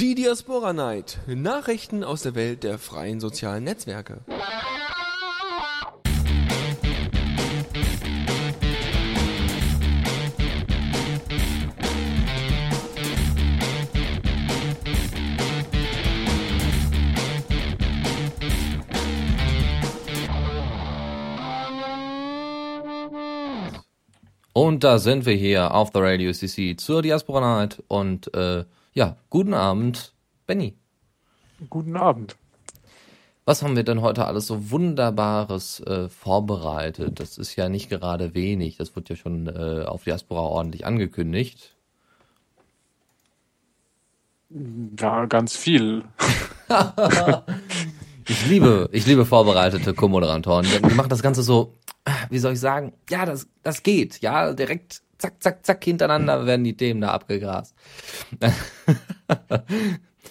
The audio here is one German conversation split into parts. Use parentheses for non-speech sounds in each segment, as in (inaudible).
Die Diaspora Night. Nachrichten aus der Welt der freien sozialen Netzwerke. Und da sind wir hier auf der Radio CC zur Diaspora Night. Und äh, ja, guten Abend, Benny. Guten Abend. Was haben wir denn heute alles so Wunderbares äh, vorbereitet? Das ist ja nicht gerade wenig. Das wird ja schon äh, auf Diaspora ordentlich angekündigt. Ja, ganz viel. (laughs) ich liebe, ich liebe vorbereitete Co-Moderatoren. Die machen das Ganze so wie soll ich sagen, ja, das, das geht, ja, direkt zack, zack, zack, hintereinander werden die Themen da abgegrast.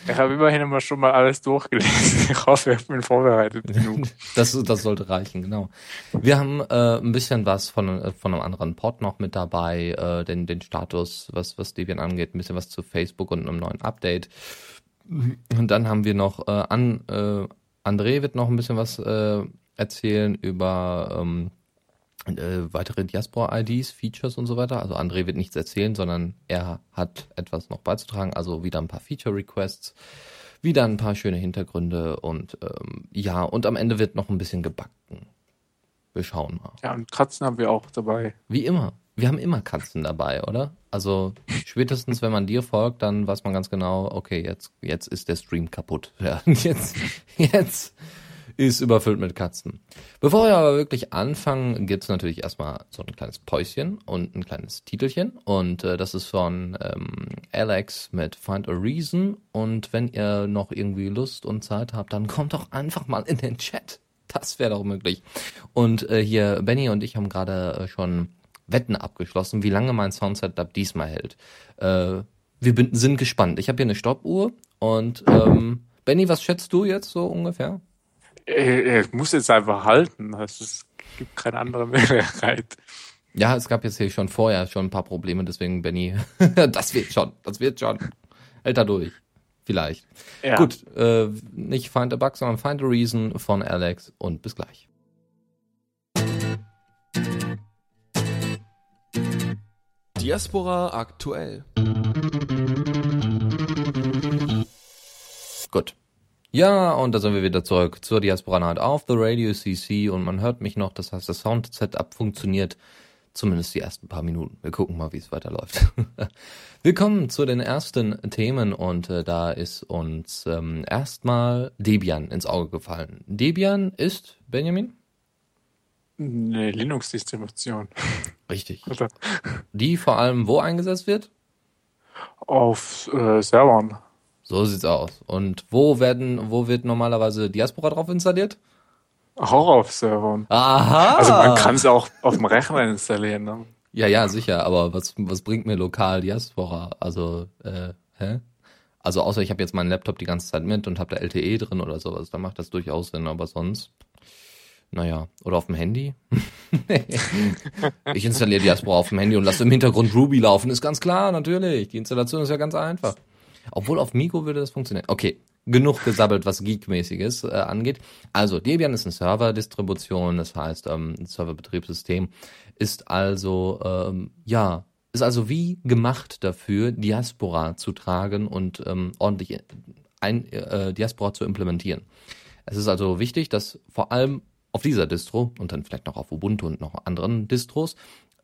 Ich habe immerhin immer schon mal alles durchgelesen. Ich hoffe, ich bin vorbereitet genug. (laughs) das, das sollte reichen, genau. Wir haben äh, ein bisschen was von, äh, von einem anderen Pod noch mit dabei, äh, den, den Status, was, was Debian angeht, ein bisschen was zu Facebook und einem neuen Update. Und dann haben wir noch äh, an, äh, André wird noch ein bisschen was äh, erzählen über ähm, äh, weitere Diaspora-IDs, Features und so weiter. Also André wird nichts erzählen, sondern er hat etwas noch beizutragen. Also wieder ein paar Feature-Requests, wieder ein paar schöne Hintergründe und ähm, ja, und am Ende wird noch ein bisschen gebacken. Wir schauen mal. Ja, und Katzen haben wir auch dabei. Wie immer. Wir haben immer Katzen dabei, oder? Also spätestens, wenn man dir folgt, dann weiß man ganz genau, okay, jetzt, jetzt ist der Stream kaputt. (laughs) Ja, jetzt, jetzt ist überfüllt mit Katzen. Bevor wir aber wirklich anfangen, gibt's natürlich erstmal so ein kleines Päuschen und ein kleines Titelchen. Und äh, das ist von ähm, Alex mit Find a Reason. Und wenn ihr noch irgendwie Lust und Zeit habt, dann kommt doch einfach mal in den Chat. Das wäre doch möglich. Und äh, hier, Benny und ich haben gerade äh, schon Wetten abgeschlossen, wie lange mein Soundsetup diesmal hält. Äh, wir sind gespannt. Ich habe hier eine Stoppuhr und ähm, Benny, was schätzt du jetzt so ungefähr? Ich muss jetzt einfach halten. Es gibt keine andere (laughs) Möglichkeit. Ja, es gab jetzt hier schon vorher schon ein paar Probleme, deswegen Benny, (laughs) das wird schon, das wird schon. Hält da durch. Vielleicht. Ja. Gut, äh, nicht Find a Bug, sondern Find a Reason von Alex und bis gleich. Diaspora aktuell. Ja, und da sind wir wieder zurück zur Diaspora Night auf The Radio CC und man hört mich noch, das heißt, das Sound-Setup funktioniert zumindest die ersten paar Minuten. Wir gucken mal, wie es weiterläuft. (laughs) Willkommen zu den ersten Themen und äh, da ist uns ähm, erstmal Debian ins Auge gefallen. Debian ist, Benjamin? Eine Linux-Distribution. (laughs) Richtig. Die vor allem wo eingesetzt wird? Auf äh, Servern. So sieht's aus. Und wo werden, wo wird normalerweise Diaspora drauf installiert? Auch auf Servern. Aha. Also man kann es auch auf dem Rechner installieren. Ne? Ja, ja, sicher. Aber was, was bringt mir lokal Diaspora? Also, äh, hä? Also außer ich habe jetzt meinen Laptop die ganze Zeit mit und habe da LTE drin oder sowas, dann macht das durchaus Sinn. Aber sonst, naja, oder auf dem Handy? (laughs) ich installiere Diaspora auf dem Handy und lasse im Hintergrund Ruby laufen, ist ganz klar, natürlich. Die Installation ist ja ganz einfach. Obwohl auf Migo würde das funktionieren. Okay, genug gesabbelt, was Geek-mäßiges äh, angeht. Also Debian ist eine Server-Distribution, das heißt ähm, ein Serverbetriebssystem ist also ähm, ja ist also wie gemacht dafür, Diaspora zu tragen und ähm, ordentlich ein, äh, Diaspora zu implementieren. Es ist also wichtig, dass vor allem auf dieser Distro und dann vielleicht noch auf Ubuntu und noch anderen Distros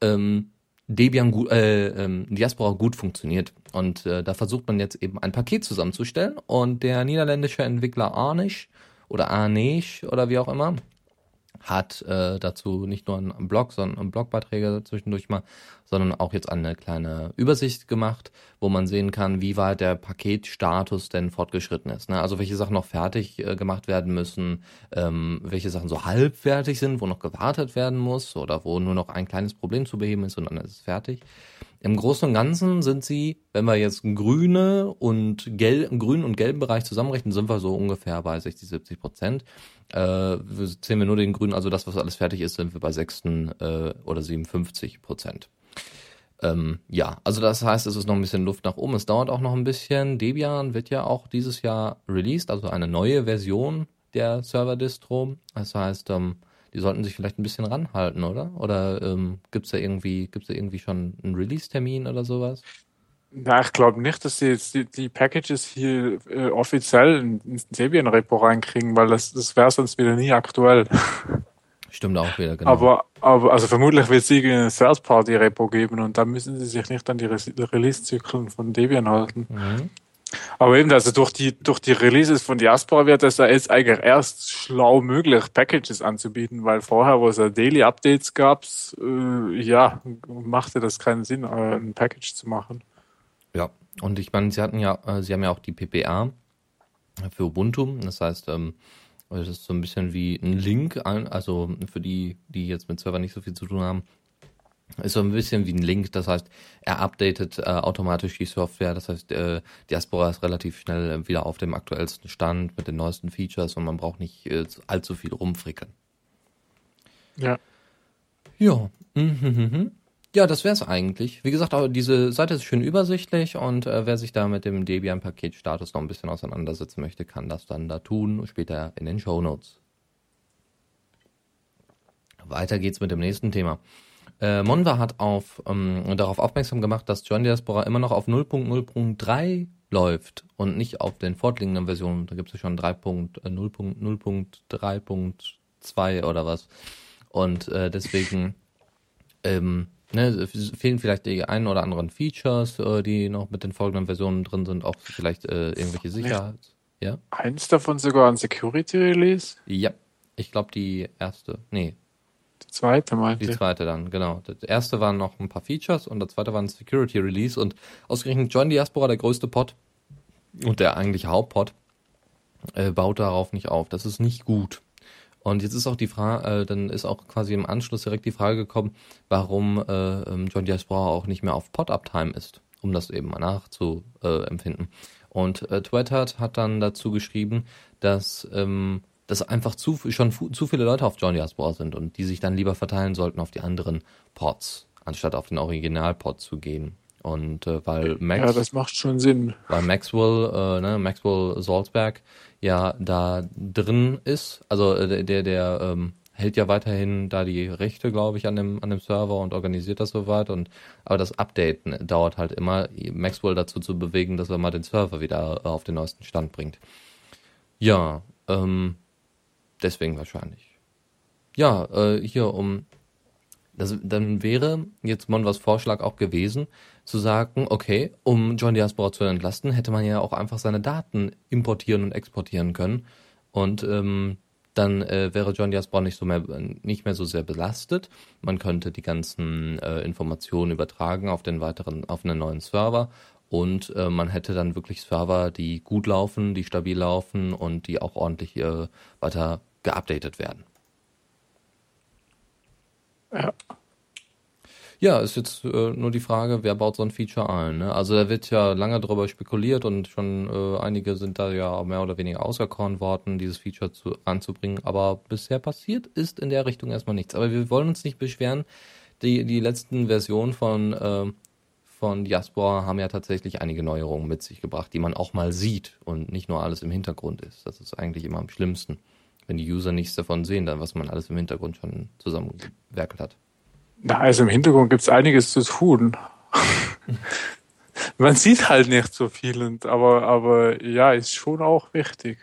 ähm, Debian gut, äh, ähm, Diaspora gut funktioniert. Und äh, da versucht man jetzt eben ein Paket zusammenzustellen. Und der niederländische Entwickler Arnish oder Arnish oder wie auch immer hat äh, dazu nicht nur einen Blog, sondern Blogbeiträge zwischendurch mal, sondern auch jetzt eine kleine Übersicht gemacht, wo man sehen kann, wie weit der Paketstatus denn fortgeschritten ist. Ne? Also welche Sachen noch fertig äh, gemacht werden müssen, ähm, welche Sachen so halb fertig sind, wo noch gewartet werden muss oder wo nur noch ein kleines Problem zu beheben ist und dann ist es fertig. Im Großen und Ganzen sind sie, wenn wir jetzt grüne und gelb, grünen und gelben Bereich zusammenrechnen, sind wir so ungefähr bei 60, 70 Prozent. Äh, zählen wir nur den grünen, also das, was alles fertig ist, sind wir bei 6 äh, oder 57 Prozent. Ähm, ja, also das heißt, es ist noch ein bisschen Luft nach oben. Es dauert auch noch ein bisschen. Debian wird ja auch dieses Jahr released, also eine neue Version der Server-Distro. Das heißt, ähm, die sollten sich vielleicht ein bisschen ranhalten, oder? Oder ähm, gibt's da irgendwie, gibt's da irgendwie schon einen Release-Termin oder sowas? Na, ich glaube nicht, dass sie jetzt die, die Packages hier äh, offiziell ins Debian-Repo reinkriegen, weil das, das wäre sonst wieder nie aktuell. (laughs) Stimmt auch wieder, genau. Aber, aber also vermutlich wird es ein Third-Party-Repo geben und da müssen sie sich nicht an die Re Release-Zyklen von Debian halten. Mhm. Aber eben, also durch die, durch die Releases von Diaspora wird es da jetzt eigentlich erst schlau möglich, Packages anzubieten, weil vorher, wo es ja Daily Updates gab, äh, ja, machte das keinen Sinn, äh, ein Package zu machen. Ja, und ich meine, sie hatten ja, äh, sie haben ja auch die PPA für Ubuntu. Das heißt, ähm, das ist so ein bisschen wie ein Link, also für die, die jetzt mit Server nicht so viel zu tun haben, ist so ein bisschen wie ein Link. Das heißt, er updatet äh, automatisch die Software. Das heißt, äh, Diaspora ist relativ schnell äh, wieder auf dem aktuellsten Stand mit den neuesten Features und man braucht nicht äh, allzu viel rumfrickeln. Ja. Ja. Mhm, mhm, mhm. Ja, das wäre es eigentlich. Wie gesagt, auch diese Seite ist schön übersichtlich und äh, wer sich da mit dem Debian-Paket-Status noch ein bisschen auseinandersetzen möchte, kann das dann da tun, später in den Show Notes. Weiter geht's mit dem nächsten Thema. Äh, Monva hat auf, ähm, darauf aufmerksam gemacht, dass John Diaspora immer noch auf 0.0.3 läuft und nicht auf den fortliegenden Versionen. Da gibt es ja schon 3.0.3.2 oder was. Und äh, deswegen ähm, Ne, fehlen vielleicht die einen oder anderen Features, äh, die noch mit den folgenden Versionen drin sind, auch vielleicht äh, irgendwelche Sicherheits. Ja? Eins davon sogar ein Security Release? Ja, ich glaube die erste. Nee. Die zweite meinte Die zweite dann, genau. Das erste waren noch ein paar Features und der zweite war ein Security Release und ausgerechnet Join Diaspora, der größte Pod und der eigentliche Hauptpod, äh, baut darauf nicht auf. Das ist nicht gut. Und jetzt ist auch die Frage, äh, dann ist auch quasi im Anschluss direkt die Frage gekommen, warum äh, ähm, John Diaspora auch nicht mehr auf Pod-Uptime ist, um das eben mal nachzuempfinden. Und äh, Twitter hat dann dazu geschrieben, dass ähm, dass einfach zu, schon zu viele Leute auf John Diaspora sind und die sich dann lieber verteilen sollten auf die anderen Pods, anstatt auf den Original-Pod zu gehen. Und äh, weil Max, ja, das macht schon Sinn. Weil Maxwell, äh, ne, Maxwell Salzberg ja da drin ist, also äh, der, der ähm, hält ja weiterhin da die Rechte, glaube ich, an dem, an dem Server und organisiert das soweit. Und aber das Updaten dauert halt immer, Maxwell dazu zu bewegen, dass er mal den Server wieder auf den neuesten Stand bringt. Ja, ähm, deswegen wahrscheinlich. Ja, äh, hier um das, dann wäre jetzt Monvas Vorschlag auch gewesen, zu sagen, okay, um John Diaspora zu entlasten, hätte man ja auch einfach seine Daten importieren und exportieren können. Und ähm, dann äh, wäre John Diaspora nicht, so mehr, nicht mehr so sehr belastet. Man könnte die ganzen äh, Informationen übertragen auf den weiteren, auf einen neuen Server und äh, man hätte dann wirklich Server, die gut laufen, die stabil laufen und die auch ordentlich äh, weiter geupdatet werden. Ja. Ja, ist jetzt äh, nur die Frage, wer baut so ein Feature ein. Ne? Also da wird ja lange darüber spekuliert und schon äh, einige sind da ja mehr oder weniger auserkoren worden, dieses Feature zu, anzubringen. Aber bisher passiert ist in der Richtung erstmal nichts. Aber wir wollen uns nicht beschweren. Die, die letzten Versionen von, äh, von Diaspora haben ja tatsächlich einige Neuerungen mit sich gebracht, die man auch mal sieht und nicht nur alles im Hintergrund ist. Das ist eigentlich immer am schlimmsten wenn die User nichts davon sehen, dann was man alles im Hintergrund schon zusammengewerkelt hat. Na, also im Hintergrund gibt es einiges zu tun. (laughs) man sieht halt nicht so viel, und, aber, aber ja, ist schon auch wichtig.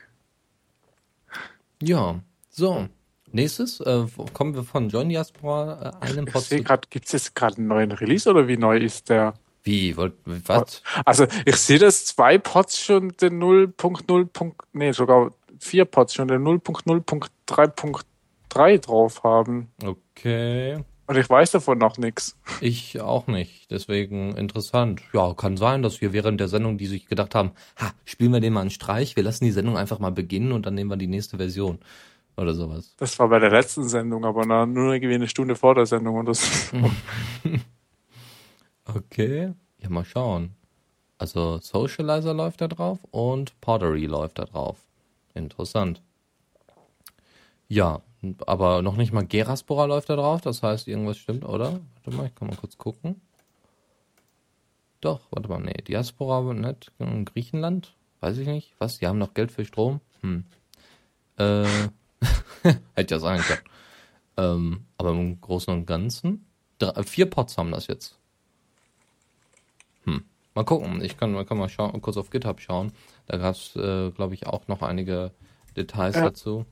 Ja, so. Nächstes, äh, kommen wir von John Diaspora äh, einem Pod. Ich sehe gerade, gibt es jetzt gerade einen neuen Release oder wie neu ist der? Wie, wollt, was? Also ich sehe, dass zwei Pods schon den 0.0. Nee, sogar vier Pods schon den 0.0.3.3 drauf haben. Okay. Und ich weiß davon noch nichts. Ich auch nicht. Deswegen interessant. Ja, kann sein, dass wir während der Sendung, die sich gedacht haben, ha, spielen wir den mal einen Streich, wir lassen die Sendung einfach mal beginnen und dann nehmen wir die nächste Version. Oder sowas. Das war bei der letzten Sendung, aber nur eine Stunde vor der Sendung und das. (laughs) okay. Ja, mal schauen. Also Socializer läuft da drauf und Pottery läuft da drauf. Interessant. Ja, aber noch nicht mal Geraspora läuft da drauf, das heißt, irgendwas stimmt, oder? Warte mal, ich kann mal kurz gucken. Doch, warte mal, nee, Diaspora nicht, in Griechenland, weiß ich nicht. Was, die haben noch Geld für Strom? Hm. Äh, (laughs) hätte ja sein können. Ähm, aber im Großen und Ganzen, drei, vier Pots haben das jetzt. Hm. Mal gucken, ich kann, kann mal schauen, kurz auf GitHub schauen. Da gab es, äh, glaube ich, auch noch einige Details Ja. dazu.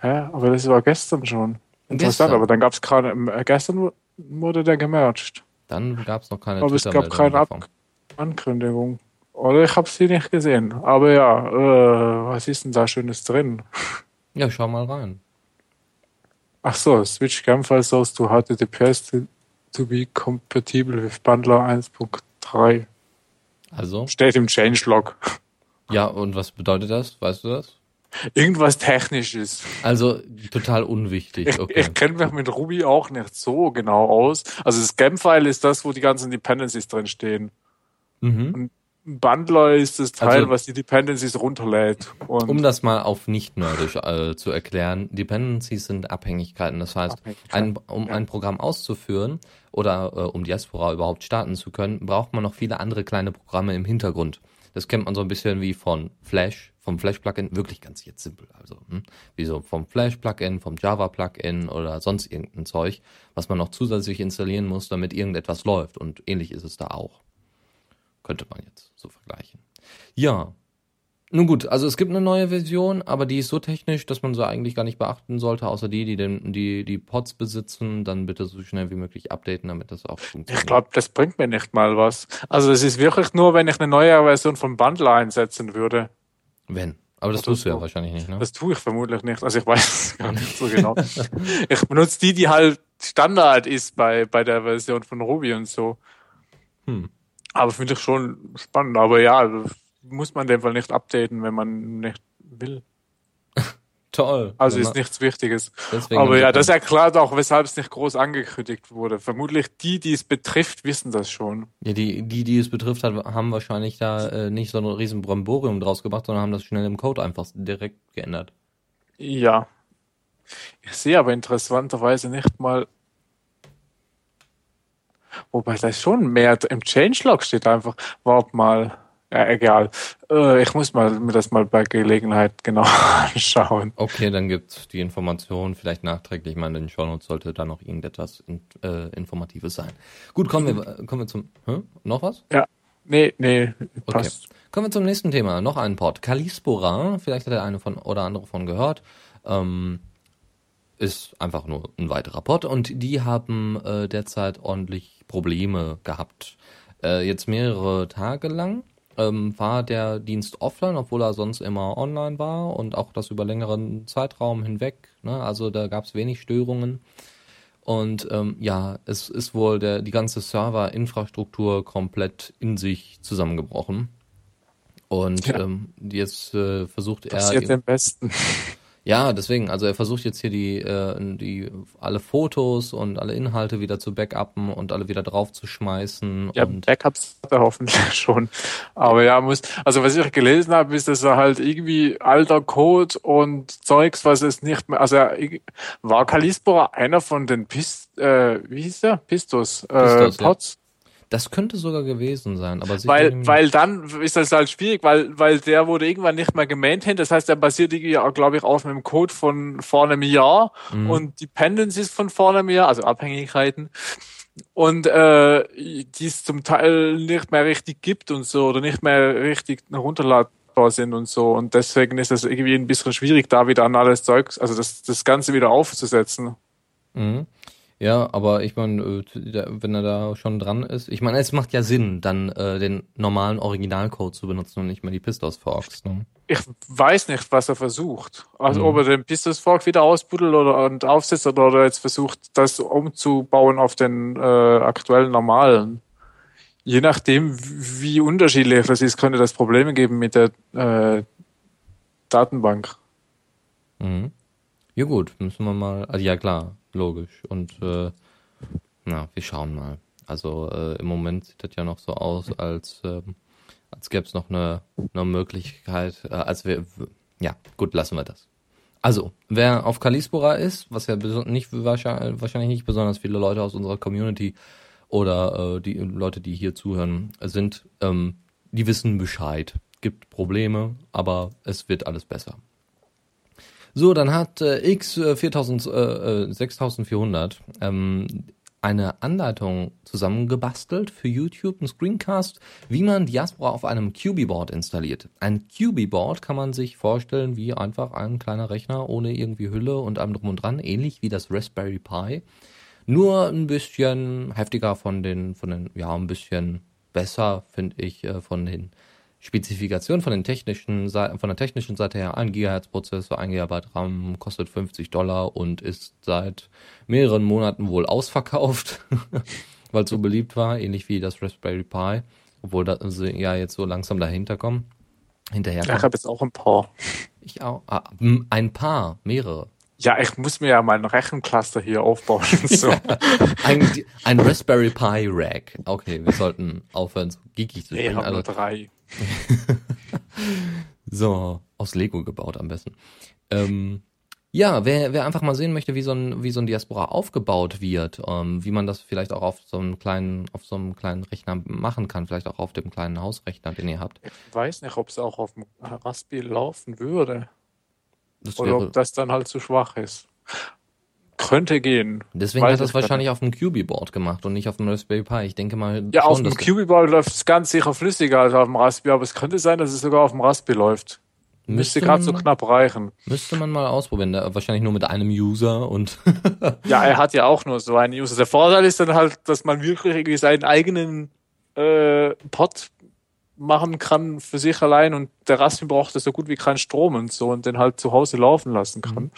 Hä? Aber das war gestern schon. Interessant, Gestern. aber dann gab es gerade, äh, gestern wu- wurde der gemerged. Dann gab es noch keine Aber es gab keine. Ab Ankündigung. Oder ich habe sie nicht gesehen. Aber ja, äh, was ist denn da Schönes drin? (laughs) Ja, schau mal rein. Ach so, switch Gamefile source to HTTPS to, to be compatible with Bundler 1.3. Also, Steht im Changelog. ja, und was bedeutet das? Weißt du das? Irgendwas Technisches. Also, total unwichtig, Ich, okay. ich kenne mich mit Ruby auch nicht so genau aus. Also das Gem-File ist das, wo die ganzen Dependencies drin stehen. Mhm. Bundler ist das Teil, Also- was die Dependencies runterlädt. Und Um das mal auf nicht nerdisch äh, zu erklären, Dependencies sind Abhängigkeiten. Das heißt, ein, um Ja. ein Programm auszuführen oder äh, um Diaspora überhaupt starten zu können, braucht man noch viele andere kleine Programme im Hintergrund. Das kennt man so ein bisschen wie von Flash, vom Flash-Plugin, wirklich ganz jetzt simpel. Also, hm, wie so vom Flash-Plugin, vom Java-Plugin oder sonst irgendein Zeug, was man noch zusätzlich installieren muss, damit irgendetwas läuft. Und ähnlich ist es da auch. Könnte man jetzt so vergleichen. Ja, nun gut, also es gibt eine neue Version, aber die ist so technisch, dass man sie eigentlich gar nicht beachten sollte, außer die, die den, die, die Pods besitzen, dann bitte so schnell wie möglich updaten, damit das auch funktioniert. ich glaube, das bringt mir nicht mal was. Also es ist wirklich nur, wenn ich eine neue Version von Bundler einsetzen würde. Wenn. Aber das Oder tust du ja wahrscheinlich nicht, ne? Das tue ich vermutlich nicht. Also ich weiß es gar nicht so genau. (laughs) ich benutze die, die halt Standard ist bei, bei der Version von Ruby und so. Hm. Aber finde ich schon spannend. Aber ja, muss man dem Fall nicht updaten, wenn man nicht will. (laughs) Toll. Also ist nichts Wichtiges. Aber ja, das erklärt auch, weshalb es nicht groß angekündigt wurde. Vermutlich die, die es betrifft, wissen das schon. ja, die, die, die es betrifft, haben wahrscheinlich da äh, nicht so ein riesen Bramborium draus gemacht, sondern haben das schnell im Code einfach direkt geändert. Ja. Ich sehe aber interessanterweise nicht mal. Wobei da schon mehr im Changelog steht einfach. Warte mal. Ja, egal. Äh, ich muss mal, mir das mal bei Gelegenheit genau (laughs) anschauen. Okay, dann gibt die Information vielleicht nachträglich mal in den Shownotes sollte da noch irgendetwas in, äh, Informatives sein. Gut, kommen wir, kommen wir zum, hä? noch was? Ja. Nee, nee, Okay. passt. Kommen wir zum nächsten Thema. Noch ein Port. Kalispora, vielleicht hat der eine von oder andere von gehört. Ähm, ist einfach nur ein weiterer Port und die haben äh, derzeit ordentlich Probleme gehabt. Äh, jetzt mehrere Tage lang ähm, war der Dienst offline, obwohl er sonst immer online war und auch das über längeren Zeitraum hinweg. Ne? Also da gab es wenig Störungen. Und ähm, ja, es ist wohl der, die ganze Serverinfrastruktur komplett in sich zusammengebrochen. Und Ja. ähm, jetzt äh, versucht er. Passiert am besten. (laughs) Ja, deswegen, also er versucht jetzt hier die, äh, die alle Fotos und alle Inhalte wieder zu backuppen und alle wieder draufzuschmeißen. Ja, und Backups hat er hoffentlich (laughs) schon. Aber ja, muss, also was ich gelesen habe, ist, dass er halt irgendwie alter Code und Zeugs, was es nicht mehr, also er, war Kalispora einer von den Pist, äh, wie hieß der? Pistos, äh, Pistos, ja. Das könnte sogar gewesen sein, aber Weil, weil dann ist das halt schwierig, weil, weil der wurde irgendwann nicht mehr gemaintained. Das heißt, der basiert irgendwie, glaube ich, auf einem Code von vor einem Jahr Mhm. und Dependencies von vor einem Jahr, also Abhängigkeiten. Und äh, die es zum Teil nicht mehr richtig gibt und so oder nicht mehr richtig herunterladbar sind und so. Und deswegen ist es irgendwie ein bisschen schwierig, da wieder an alles Zeugs, also das, das Ganze wieder aufzusetzen. Mhm. Ja, aber ich meine, wenn er da schon dran ist, ich meine, es macht ja Sinn, dann äh, den normalen Originalcode zu benutzen und nicht mehr die Pistos Forks. Ne? Ich weiß nicht, was er versucht. Also Mhm. ob er den Pistos Fork wieder ausbuddelt oder und aufsetzt oder ob er jetzt versucht, das umzubauen auf den äh, aktuellen normalen. Je nachdem, wie unterschiedlich das ist, könnte das Probleme geben mit der äh, Datenbank. Mhm. Ja gut, müssen wir mal, also ja klar, logisch. Und äh, na, wir schauen mal. Also äh, im Moment sieht das ja noch so aus, als, ähm, als gäbe es noch eine, eine Möglichkeit, äh, als wir, ja, gut, lassen wir das. Also, wer auf Kalispora ist, was ja nicht wahrscheinlich, wahrscheinlich nicht besonders viele Leute aus unserer Community oder äh, die Leute, die hier zuhören, sind, ähm, die wissen Bescheid. Gibt Probleme, aber es wird alles besser. So, dann hat äh, X äh, 4000, äh, 6400 ähm, eine Anleitung zusammengebastelt für YouTube, ein Screencast, wie man Diaspora auf einem QB-Board installiert. Ein QB-Board kann man sich vorstellen wie einfach ein kleiner Rechner ohne irgendwie Hülle und allem drum und dran, ähnlich wie das Raspberry Pi. Nur ein bisschen heftiger von den, von den, ja, ein bisschen besser, finde ich, äh, von den Spezifikation von den technischen von der technischen Seite her, ein Gigahertz Prozessor, ein Gigabyte RAM, kostet 50 Dollar und ist seit mehreren Monaten wohl ausverkauft, (laughs) weil es so beliebt war, ähnlich wie das Raspberry Pi, obwohl da sie ja jetzt so langsam dahinter kommen. Hinterher. Ja, ich habe jetzt auch ein paar. (laughs) Ich auch. Ah, ein paar, mehrere. Ja, ich muss mir ja meinen Rechencluster hier aufbauen. (laughs) So. ein, ein, Raspberry Pi Rack. Okay, wir sollten aufhören, so geekig zu sein. Ich habe also, nur drei. (laughs) so, aus Lego gebaut am besten. Ähm, ja, wer, wer einfach mal sehen möchte, wie so ein, wie so ein Diaspora aufgebaut wird, ähm, wie man das vielleicht auch auf so einem kleinen, auf so einem kleinen Rechner machen kann, vielleicht auch auf dem kleinen Hausrechner, den ihr habt. Ich weiß nicht, ob es auch auf dem Raspberry laufen würde. Oder ob das dann halt zu schwach ist. Könnte gehen. Deswegen hat er es wahrscheinlich auf dem QB-Board gemacht und nicht auf dem Raspberry Pi. Ich denke mal. Ja, schon, auf dem QB-Board läuft es ganz sicher flüssiger als auf dem Raspberry, aber es könnte sein, dass es sogar auf dem Raspberry läuft. Müsste, müsste gerade so knapp reichen. Müsste man mal ausprobieren. Wahrscheinlich nur mit einem User und. (laughs) ja, er hat ja auch nur so einen User. Der Vorteil ist dann halt, dass man wirklich irgendwie seinen eigenen äh, Pod machen kann für sich allein und der Raspberry braucht so gut wie keinen Strom und so und den halt zu Hause laufen lassen kann. Mhm.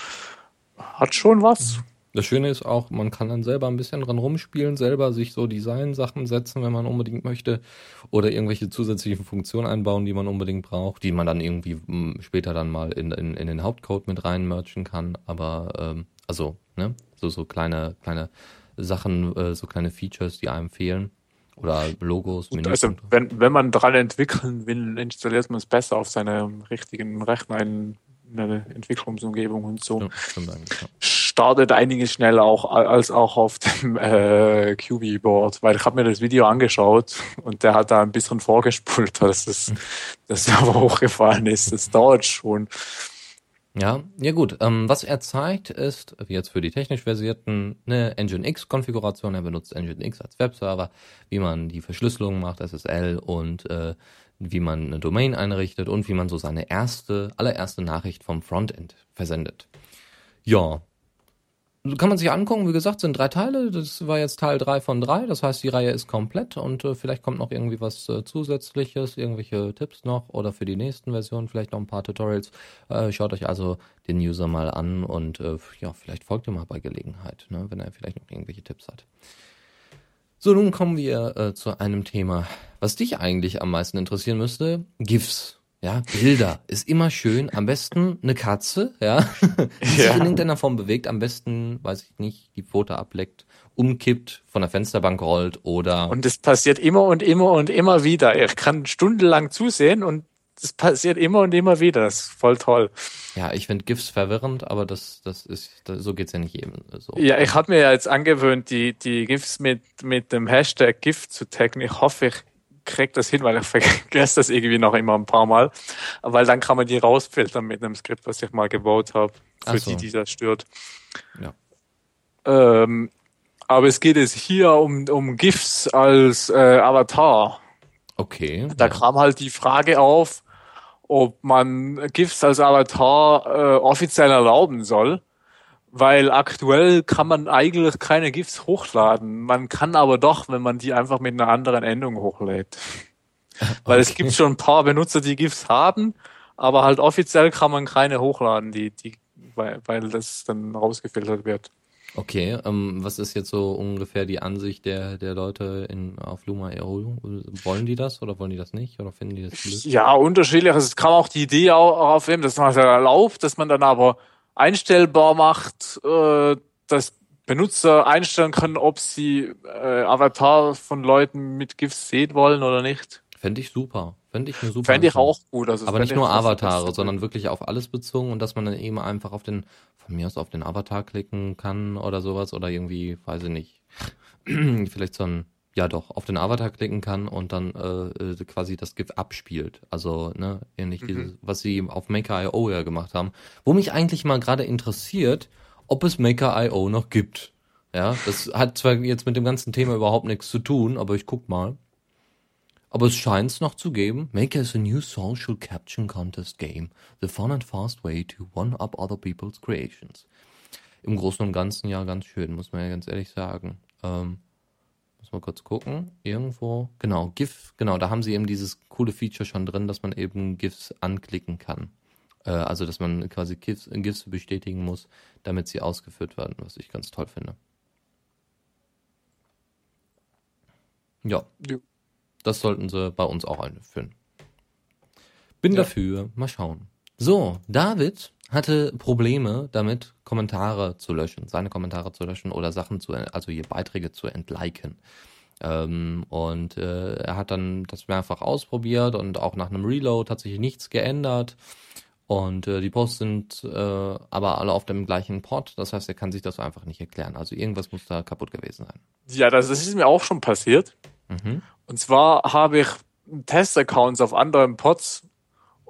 Hat schon was. Das Schöne ist auch, man kann dann selber ein bisschen dran rumspielen, selber sich so Design-Sachen setzen, wenn man unbedingt möchte, oder irgendwelche zusätzlichen Funktionen einbauen, die man unbedingt braucht, die man dann irgendwie hm, später dann mal in, in, in den Hauptcode mit reinmerchen kann. Aber ähm, also, ne, so, so kleine, kleine Sachen, äh, so kleine Features, die einem fehlen. Oder Logos, Menüs. Also wenn, wenn man dran entwickeln will, installiert man es besser auf seinem richtigen Rechner in einer Entwicklungsumgebung und so. Ja, stimmt eigentlich, ja. Startet einiges schneller auch als auch auf dem äh, QB-Board, weil ich habe mir das Video angeschaut und der hat da ein bisschen vorgespult, (laughs) dass das, das aber hochgefallen ist. Das dauert schon. Ja, ja gut. Ähm, was er zeigt, ist jetzt für die technisch versierten eine Nginx-Konfiguration. Er benutzt Nginx als Webserver, wie man die Verschlüsselung macht, SSL und äh, wie man eine Domain einrichtet und wie man so seine erste, allererste Nachricht vom Frontend versendet. Ja, kann man sich angucken, wie gesagt, sind drei Teile. Das war jetzt Teil drei von drei. Das heißt, die Reihe ist komplett und äh, vielleicht kommt noch irgendwie was äh, Zusätzliches, irgendwelche Tipps noch oder für die nächsten Versionen vielleicht noch ein paar Tutorials. Äh, schaut euch also den User mal an und äh, ja, vielleicht folgt ihr mal bei Gelegenheit, ne, wenn er vielleicht noch irgendwelche Tipps hat. So, nun kommen wir äh, zu einem Thema, was dich eigentlich am meisten interessieren müsste. GIFs. Ja, Bilder ist immer schön. Am besten eine Katze, ja, (laughs) die sich in irgendeiner Form bewegt. Am besten, weiß ich nicht, die Foto ableckt, umkippt, von der Fensterbank rollt oder. Und es passiert immer und immer und immer wieder. Ich kann stundenlang zusehen und es passiert immer und immer wieder. Das ist voll toll. Ja, ich finde GIFs verwirrend, aber das, das ist, das, so geht's ja nicht jedem. So. Ja, ich habe mir ja jetzt angewöhnt, die, die GIFs mit, mit dem Hashtag GIF zu taggen. Ich hoffe, ich kriege das hin, weil (laughs) ich vergesse das irgendwie noch immer ein paar Mal. Weil dann kann man die rausfiltern mit einem Skript, was ich mal gebaut habe, für so. die, die das stört. Ja. Ähm, aber es geht jetzt hier um, um GIFs als äh, Avatar. Okay. Da ja. kam halt die Frage auf, ob man GIFs als Avatar äh, offiziell erlauben soll weil aktuell kann man eigentlich keine GIFs hochladen. Man kann aber doch, wenn man die einfach mit einer anderen Endung hochlädt. (laughs) Weil okay. es gibt schon ein paar Benutzer, die GIFs haben, aber halt offiziell kann man keine hochladen, die, die, weil, weil das dann rausgefiltert wird. Okay, ähm, was ist jetzt so ungefähr die Ansicht der, der Leute in, auf Luma EO? Wollen die das oder wollen die das nicht oder finden die das blöd? Ja, unterschiedlich. Es kam auch die Idee auch aufnehmen, dass man das erlaubt, dass man dann aber einstellbar macht, äh, dass Benutzer einstellen können, ob sie äh, Avatar von Leuten mit GIFs sehen wollen oder nicht. Fände ich super. Fände ich eine super. Fände ich auch gut. Also Aber nicht nur Avatare, sondern wirklich auf alles bezogen und dass man dann eben einfach auf den, von mir aus auf den Avatar klicken kann oder sowas oder irgendwie, weiß ich nicht, (clears throat) vielleicht so ein ja doch, auf den Avatar klicken kann und dann äh, äh quasi das GIF abspielt. Also, ne, ähnlich mhm. dieses, was sie auf Maker.io ja gemacht haben. Wo mich eigentlich mal gerade interessiert, ob es Maker.io noch gibt. Ja, das hat zwar jetzt mit dem ganzen Thema überhaupt nichts zu tun, aber ich guck mal. Aber es scheint es noch zu geben. Maker is a new social caption contest game. The fun and fast way to one-up other people's creations. Im Großen und Ganzen ja ganz schön, muss man ja ganz ehrlich sagen. Ähm, muss mal kurz gucken. Irgendwo. Genau, GIF. Genau, da haben sie eben dieses coole Feature schon drin, dass man eben GIFs anklicken kann. Äh, also, dass man quasi GIFs, GIFs bestätigen muss, damit sie ausgeführt werden, was ich ganz toll finde. Ja. ja. Das sollten sie bei uns auch einführen. Bin ja. dafür. Mal schauen. So, David hatte Probleme damit, Kommentare zu löschen, seine Kommentare zu löschen oder Sachen zu, also hier Beiträge zu entliken. Ähm, und äh, er hat dann das mehrfach ausprobiert und auch nach einem Reload hat sich nichts geändert. Und äh, die Posts sind äh, aber alle auf dem gleichen Pod. Das heißt, er kann sich das einfach nicht erklären. Also irgendwas muss da kaputt gewesen sein. Ja, das, ist mir auch schon passiert. Mhm. Und zwar habe ich Testaccounts auf anderen Pods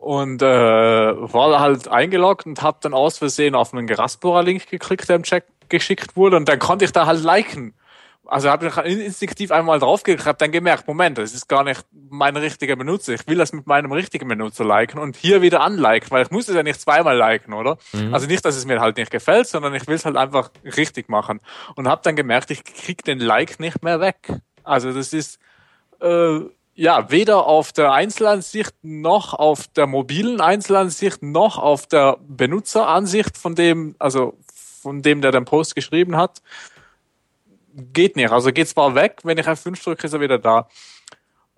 und äh, war halt eingeloggt und habe dann aus Versehen auf einen Geraspora-Link geklickt, der im Chat geschickt wurde und dann konnte ich da halt liken. Also habe ich instinktiv einmal draufgeklickt, habe dann gemerkt, Moment, das ist gar nicht mein richtiger Benutzer. Ich will das mit meinem richtigen Benutzer liken und hier wieder unliken, weil ich muss es ja nicht zweimal liken, oder? Mhm. Also nicht, dass es mir halt nicht gefällt, sondern ich will es halt einfach richtig machen. Und habe dann gemerkt, ich krieg den Like nicht mehr weg. Also das ist äh, ja, weder auf der Einzelansicht noch auf der mobilen Einzelansicht noch auf der Benutzeransicht von dem, also von dem, der den Post geschrieben hat, geht nicht. Also geht zwar weg, wenn ich F5 drücke, ist er wieder da.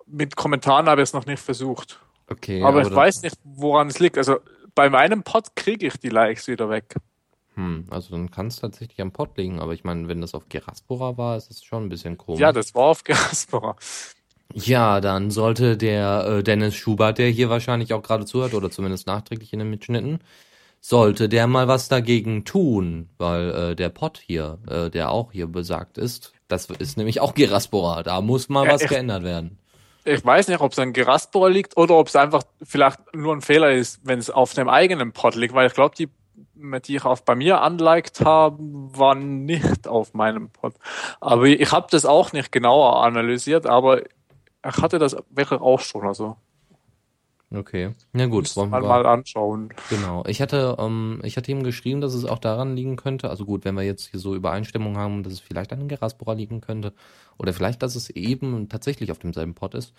Mit Kommentaren habe ich es noch nicht versucht. Okay. Aber, aber ich weiß nicht, woran es liegt. Also bei meinem Pod kriege ich die Likes wieder weg. Hm, also dann kann es tatsächlich am Pod liegen, aber ich meine, wenn das auf Geraspora war, ist das schon ein bisschen komisch. Ja, das war auf Geraspora. Ja, dann sollte der äh, Dennis Schubert, der hier wahrscheinlich auch gerade zuhört oder zumindest nachträglich in den Mitschnitten, sollte der mal was dagegen tun, weil äh, der Pot hier, äh, der auch hier besagt ist, das ist nämlich auch Geraspora, da muss mal ja, was ich, geändert werden. Ich weiß nicht, ob es an Geraspora liegt oder ob es einfach vielleicht nur ein Fehler ist, wenn es auf dem eigenen Pot liegt, weil ich glaube, die die ich auch bei mir anliked haben, waren nicht auf meinem Pod. Aber ich habe das auch nicht genauer analysiert, aber ich hatte das wirklich auch schon, also. Okay. Na gut, wollen wir mal anschauen. Genau. Ich hatte, ähm, ich hatte ihm geschrieben, dass es auch daran liegen könnte. Also gut, wenn wir jetzt hier so Übereinstimmung haben, dass es vielleicht an den Geraspora liegen könnte. Oder vielleicht, dass es eben tatsächlich auf demselben Pod ist.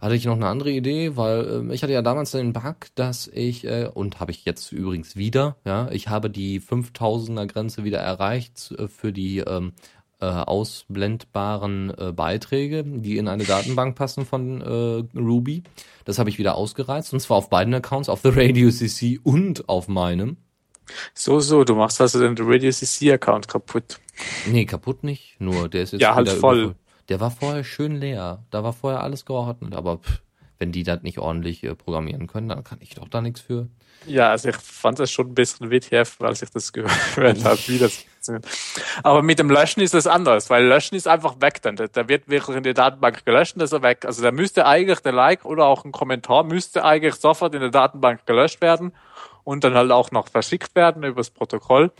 Hatte ich noch eine andere Idee, weil äh, ich hatte ja damals den Bug, dass ich, äh, und habe ich jetzt übrigens wieder, ja, ich habe die 5000er Grenze wieder erreicht äh, für die ähm, äh, ausblendbaren äh, Beiträge, die in eine Datenbank passen von äh, Ruby. Das habe ich wieder ausgereizt und zwar auf beiden Accounts, auf The Radio CC und auf meinem. So, so, du machst also den Radio CC Account kaputt. Nee, kaputt nicht, nur der ist jetzt Ja, halt voll. Der war vorher schön leer, da war vorher alles geordnet, aber pff, wenn die das nicht ordentlich äh, programmieren können, dann kann ich doch da nichts für. Ja, also ich fand das schon ein bisschen WTF, als ich das gehört habe, wie das funktioniert. Aber mit dem Löschen ist das anders, weil Löschen ist einfach weg dann. Der wird wirklich in die Datenbank gelöscht und ist er weg. Also da müsste eigentlich der Like oder auch ein Kommentar müsste eigentlich sofort in der Datenbank gelöscht werden und dann halt auch noch verschickt werden übers Protokoll.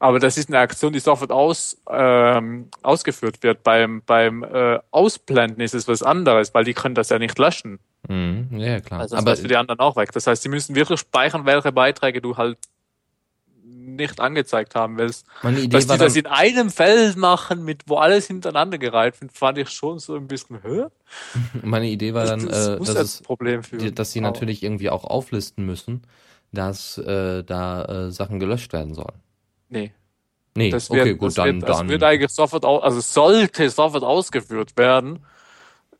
Aber das ist eine Aktion, die sofort aus, ähm, ausgeführt wird. Beim, beim äh, Ausblenden ist es was anderes, weil die können das ja nicht löschen. Mhm, ja, klar. Also das Aber für die anderen auch weg. Das heißt, sie müssen wirklich speichern, welche Beiträge du halt nicht angezeigt haben willst. Meine Idee Dass die das in einem Feld machen, mit wo alles hintereinander gereiht wird, fand ich schon so ein bisschen höher. (laughs) Meine Idee war dann, das, äh, dass, Problem führen. dass sie natürlich irgendwie auch auflisten müssen, dass äh, da äh, Sachen gelöscht werden sollen. Nee. Nee, das wird, okay, gut, das dann, wird, das dann. wird eigentlich sofort, also sollte sofort ausgeführt werden.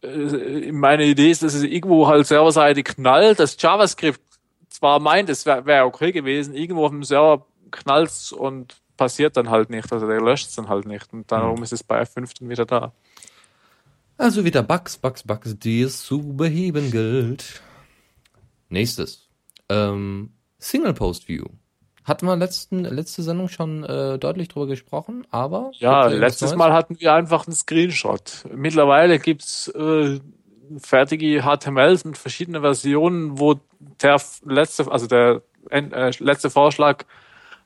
Äh, meine Idee ist, dass es irgendwo halt serverseitig knallt, dass JavaScript zwar meint, es wäre wär okay gewesen, irgendwo auf dem Server knallt und passiert dann halt nicht, also der löscht es dann halt nicht und darum mhm. ist es bei F5 dann wieder da. Also wieder Bugs, Bugs, Bugs, die es zu beheben gilt. Nächstes. Ähm, Single Post View Hatten wir letzten, letzte Sendung schon äh, deutlich drüber gesprochen, aber. Ja, letztes? Mal hatten wir einfach einen Screenshot. Mittlerweile gibt's äh, fertige HTMLs mit verschiedenen Versionen, wo der letzte, also der äh, letzte Vorschlag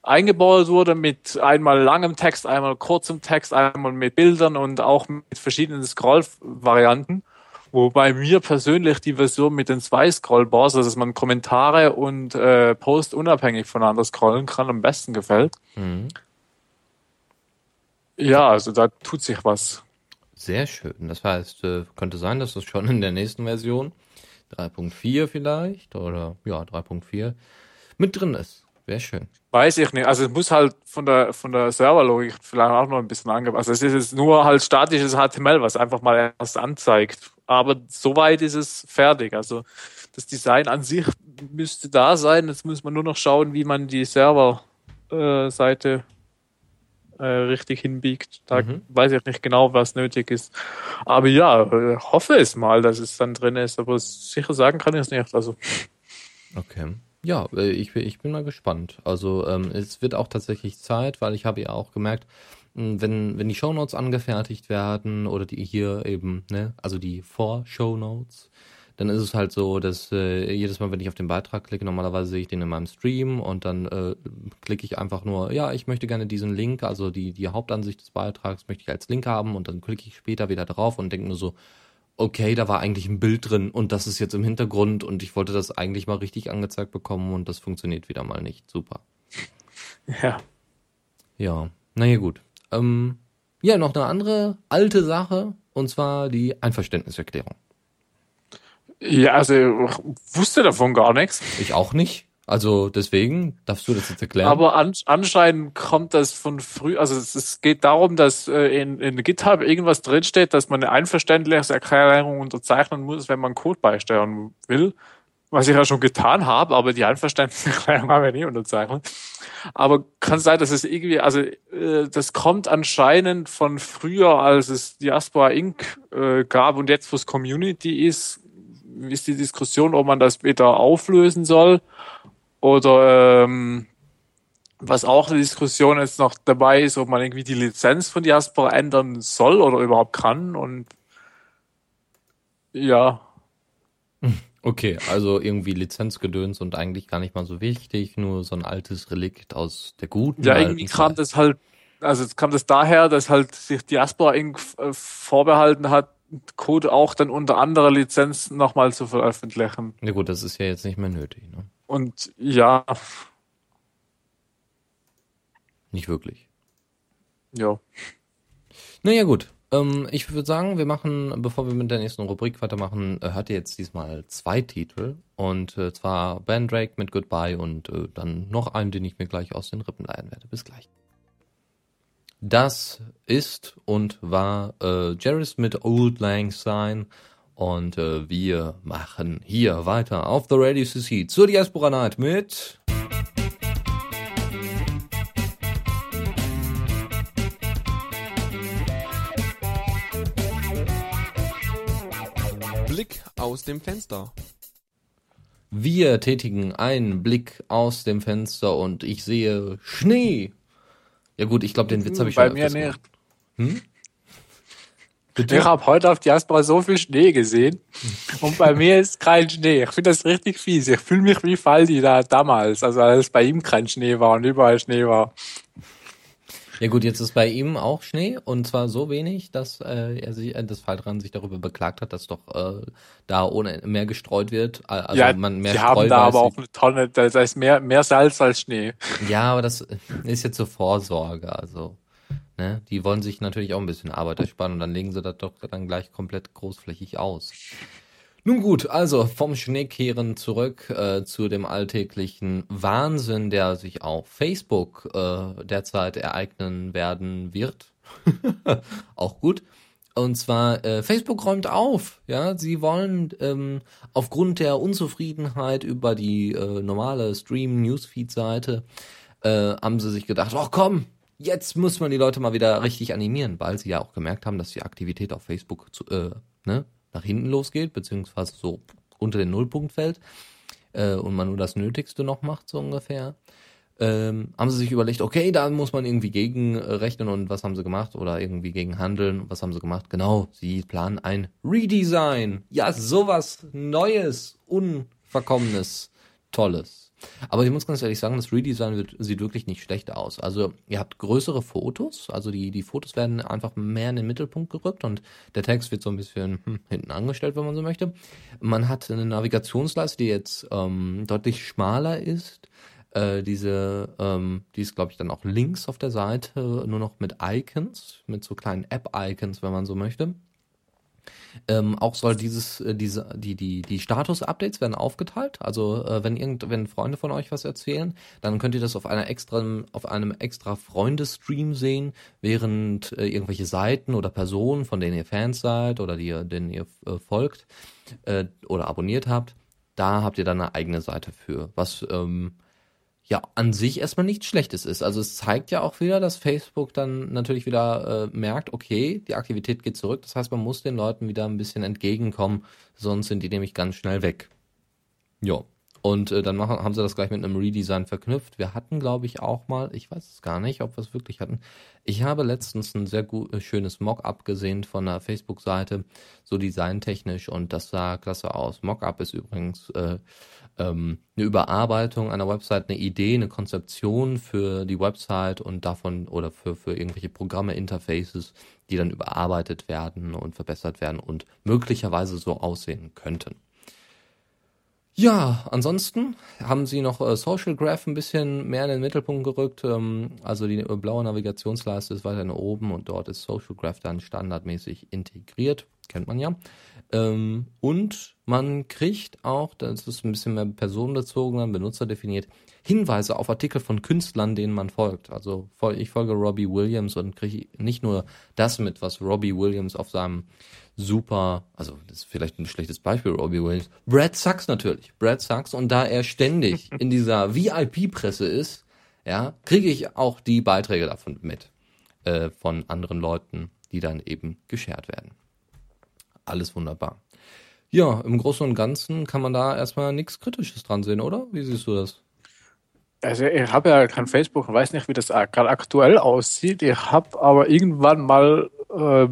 eingebaut wurde mit einmal langem Text, einmal kurzem Text, einmal mit Bildern und auch mit verschiedenen Scroll-Varianten. Wobei mir persönlich die Version mit den zwei Scrollbars, also dass man Kommentare und äh, Post unabhängig voneinander scrollen kann, am besten gefällt. Mhm. Ja, also da tut sich was. Sehr schön. Das heißt, äh, könnte sein, dass das schon in der nächsten Version 3.4 vielleicht oder ja 3.4 mit drin ist. Wäre schön. Weiß ich nicht. Also es muss halt von der von der Serverlogik vielleicht auch noch ein bisschen angepasst. Also es ist jetzt nur halt statisches HTML, was einfach mal erst anzeigt. Aber soweit ist es fertig. Also das Design an sich müsste da sein. Jetzt muss man nur noch schauen, wie man die Serverseite äh, richtig hinbiegt. Da Mhm. weiß ich nicht genau, was nötig ist. Aber ja, äh, hoffe es mal, dass es dann drin ist. Aber sicher sagen kann ich es nicht. Also Okay. Ja, äh, ich, bin- ich bin mal gespannt. Also ähm, es wird auch tatsächlich Zeit, weil ich habe ja auch gemerkt, mh, wenn, wenn die Shownotes angefertigt werden oder die hier eben, ne, also die Vor-Shownotes, dann ist es halt so, dass äh, jedes Mal, wenn ich auf den Beitrag klicke, normalerweise sehe ich den in meinem Stream und dann äh, klicke ich einfach nur, ja, ich möchte gerne diesen Link, also die, die Hauptansicht des Beitrags möchte ich als Link haben und dann klicke ich später wieder drauf und denke nur so, okay, da war eigentlich ein Bild drin und das ist jetzt im Hintergrund und ich wollte das eigentlich mal richtig angezeigt bekommen und das funktioniert wieder mal nicht. Super. ja. Ja, naja gut. Ähm, ja, noch eine andere alte Sache und zwar die Einverständniserklärung. Ja, also ich wusste davon gar nichts. Ich auch nicht. Also deswegen darfst du das jetzt erklären. Aber an, anscheinend kommt das von früh, also es, es geht darum, dass äh, in, in GitHub irgendwas drinsteht, dass man eine Einverständniserklärung unterzeichnen muss, wenn man Code beisteuern will. Was ich ja schon getan habe, aber die Einverständniserklärung (laughs) habe ich nie unterzeichnet. Aber kann sein, dass es irgendwie, also äh, das kommt anscheinend von früher, als es Diaspora Inc. Äh, gab und jetzt, wo es Community ist, ist die Diskussion, ob man das wieder auflösen soll oder ähm, was auch eine Diskussion jetzt noch dabei ist, ob man irgendwie die Lizenz von Diaspora ändern soll oder überhaupt kann. Und ja, (laughs) okay, also irgendwie Lizenzgedöns und eigentlich gar nicht mal so wichtig, nur so ein altes Relikt aus der guten ja, irgendwie kam das halt, also kam das daher, dass halt sich Diaspora Inc. äh, vorbehalten hat, Code auch dann unter anderer Lizenz nochmal zu veröffentlichen. Ja gut, das ist ja jetzt nicht mehr nötig, ne? Und ja, Nicht wirklich. ja. Naja, gut. Ähm, ich würde sagen, wir machen, bevor wir mit der nächsten Rubrik weitermachen, äh, hat ihr jetzt diesmal zwei Titel. Und äh, zwar Bandrake mit Goodbye und äh, dann noch einen, den ich mir gleich aus den Rippen leihen werde. Bis gleich. Das ist und war äh, Jarvis mit Old Lang Syne. Und äh, wir machen hier weiter auf The Radio CC zur Diaspora Night mit Blick aus dem Fenster. Wir tätigen einen Blick aus dem Fenster und ich sehe Schnee. Ja gut, ich glaube, den Witz habe ich Bei schon mir nicht. Gemacht. Ich habe heute auf Diaspora so viel Schnee gesehen und bei mir ist kein Schnee. Ich finde das richtig fies. Ich fühle mich wie Faldi da damals, also als bei ihm kein Schnee war und überall Schnee war. Ja gut, jetzt ist bei ihm auch Schnee und zwar so wenig, dass äh, er sich, äh, das Faltran sich darüber beklagt hat, dass doch äh, da ohne mehr gestreut wird. Also ja, man mehr die haben da aber auch eine Tonne, da ist mehr, mehr Salz als Schnee. Ja, aber das ist jetzt zur Vorsorge, also. Ne? Die wollen sich natürlich auch ein bisschen Arbeit ersparen und dann legen sie das doch dann gleich komplett großflächig aus. Nun gut, also vom Schneekehren zurück äh, zu dem alltäglichen Wahnsinn, der sich auf Facebook äh, derzeit ereignen werden wird. (laughs) auch gut. Und zwar, äh, Facebook räumt auf, ja, sie wollen ähm, aufgrund der Unzufriedenheit über die äh, normale Stream-Newsfeed-Seite, äh, haben sie sich gedacht, ach komm, jetzt muss man die Leute mal wieder richtig animieren, weil sie ja auch gemerkt haben, dass die Aktivität auf Facebook zu, äh, ne, nach hinten losgeht, beziehungsweise so unter den Nullpunkt fällt äh, und man nur das Nötigste noch macht, so ungefähr. ähm, haben sie sich überlegt, okay, da muss man irgendwie gegen äh, und was haben sie gemacht oder irgendwie gegen handeln. Was haben sie gemacht? Genau, sie planen ein Redesign. Ja, sowas Neues, Unverkommenes, Tolles. Aber ich muss ganz ehrlich sagen, das Redesign wird, sieht wirklich nicht schlecht aus. Also ihr habt größere Fotos, also die, die Fotos werden einfach mehr in den Mittelpunkt gerückt und der Text wird so ein bisschen hm, hinten angestellt, wenn man so möchte. Man hat eine Navigationsleiste, die jetzt ähm, deutlich schmaler ist. Äh, diese, ähm, die ist, glaube ich, dann auch links auf der Seite, nur noch mit Icons, mit so kleinen App-Icons, wenn man so möchte. Ähm, auch soll dieses, äh, diese, die, die, die Status-Updates werden aufgeteilt. Also äh, wenn irgend, wenn Freunde von euch was erzählen, dann könnt ihr das auf einer extra, auf einem extra Freundestream sehen, während äh, irgendwelche Seiten oder Personen, von denen ihr Fans seid oder die, denen ihr äh, folgt äh, oder abonniert habt, da habt ihr dann eine eigene Seite für, was ähm, ja an sich erstmal nichts Schlechtes ist. Also es zeigt ja auch wieder, dass Facebook dann natürlich wieder äh, merkt, okay, die Aktivität geht zurück. Das heißt, man muss den Leuten wieder ein bisschen entgegenkommen, sonst sind die nämlich ganz schnell weg. Ja. Und äh, dann machen, haben sie das gleich mit einem Redesign verknüpft. Wir hatten, glaube ich, auch mal, ich weiß es gar nicht, ob wir es wirklich hatten. Ich habe letztens ein sehr gut, äh, schönes Mockup gesehen von einer Facebook-Seite, so designtechnisch, und das sah klasse aus. Mockup ist übrigens äh, ähm, eine Überarbeitung einer Website, eine Idee, eine Konzeption für die Website und davon oder für, für irgendwelche Programme, Interfaces, die dann überarbeitet werden und verbessert werden und möglicherweise so aussehen könnten. Ja, ansonsten haben sie noch äh, Social Graph ein bisschen mehr in den Mittelpunkt gerückt. Ähm, also die äh, blaue Navigationsleiste ist weiterhin oben und dort ist Social Graph dann standardmäßig integriert. Kennt man ja. Ähm, und man kriegt auch, das ist ein bisschen mehr personenbezogener, benutzerdefiniert, Hinweise auf Artikel von Künstlern, denen man folgt. Also ich folge Robbie Williams und kriege nicht nur das mit, was Robbie Williams auf seinem super, also das ist vielleicht ein schlechtes Beispiel, Robbie Williams, Brad Sachs natürlich, Brad Sachs und da er ständig (laughs) in dieser VIP-Presse ist, ja, kriege ich auch die Beiträge davon mit, äh, von anderen Leuten, die dann eben geshared werden. Alles wunderbar. Ja, im Großen und Ganzen kann man da erstmal nichts Kritisches dran sehen, oder? Wie siehst du das? Also ich habe ja kein Facebook und weiß nicht, wie das gerade aktuell aussieht. Ich habe aber irgendwann mal äh,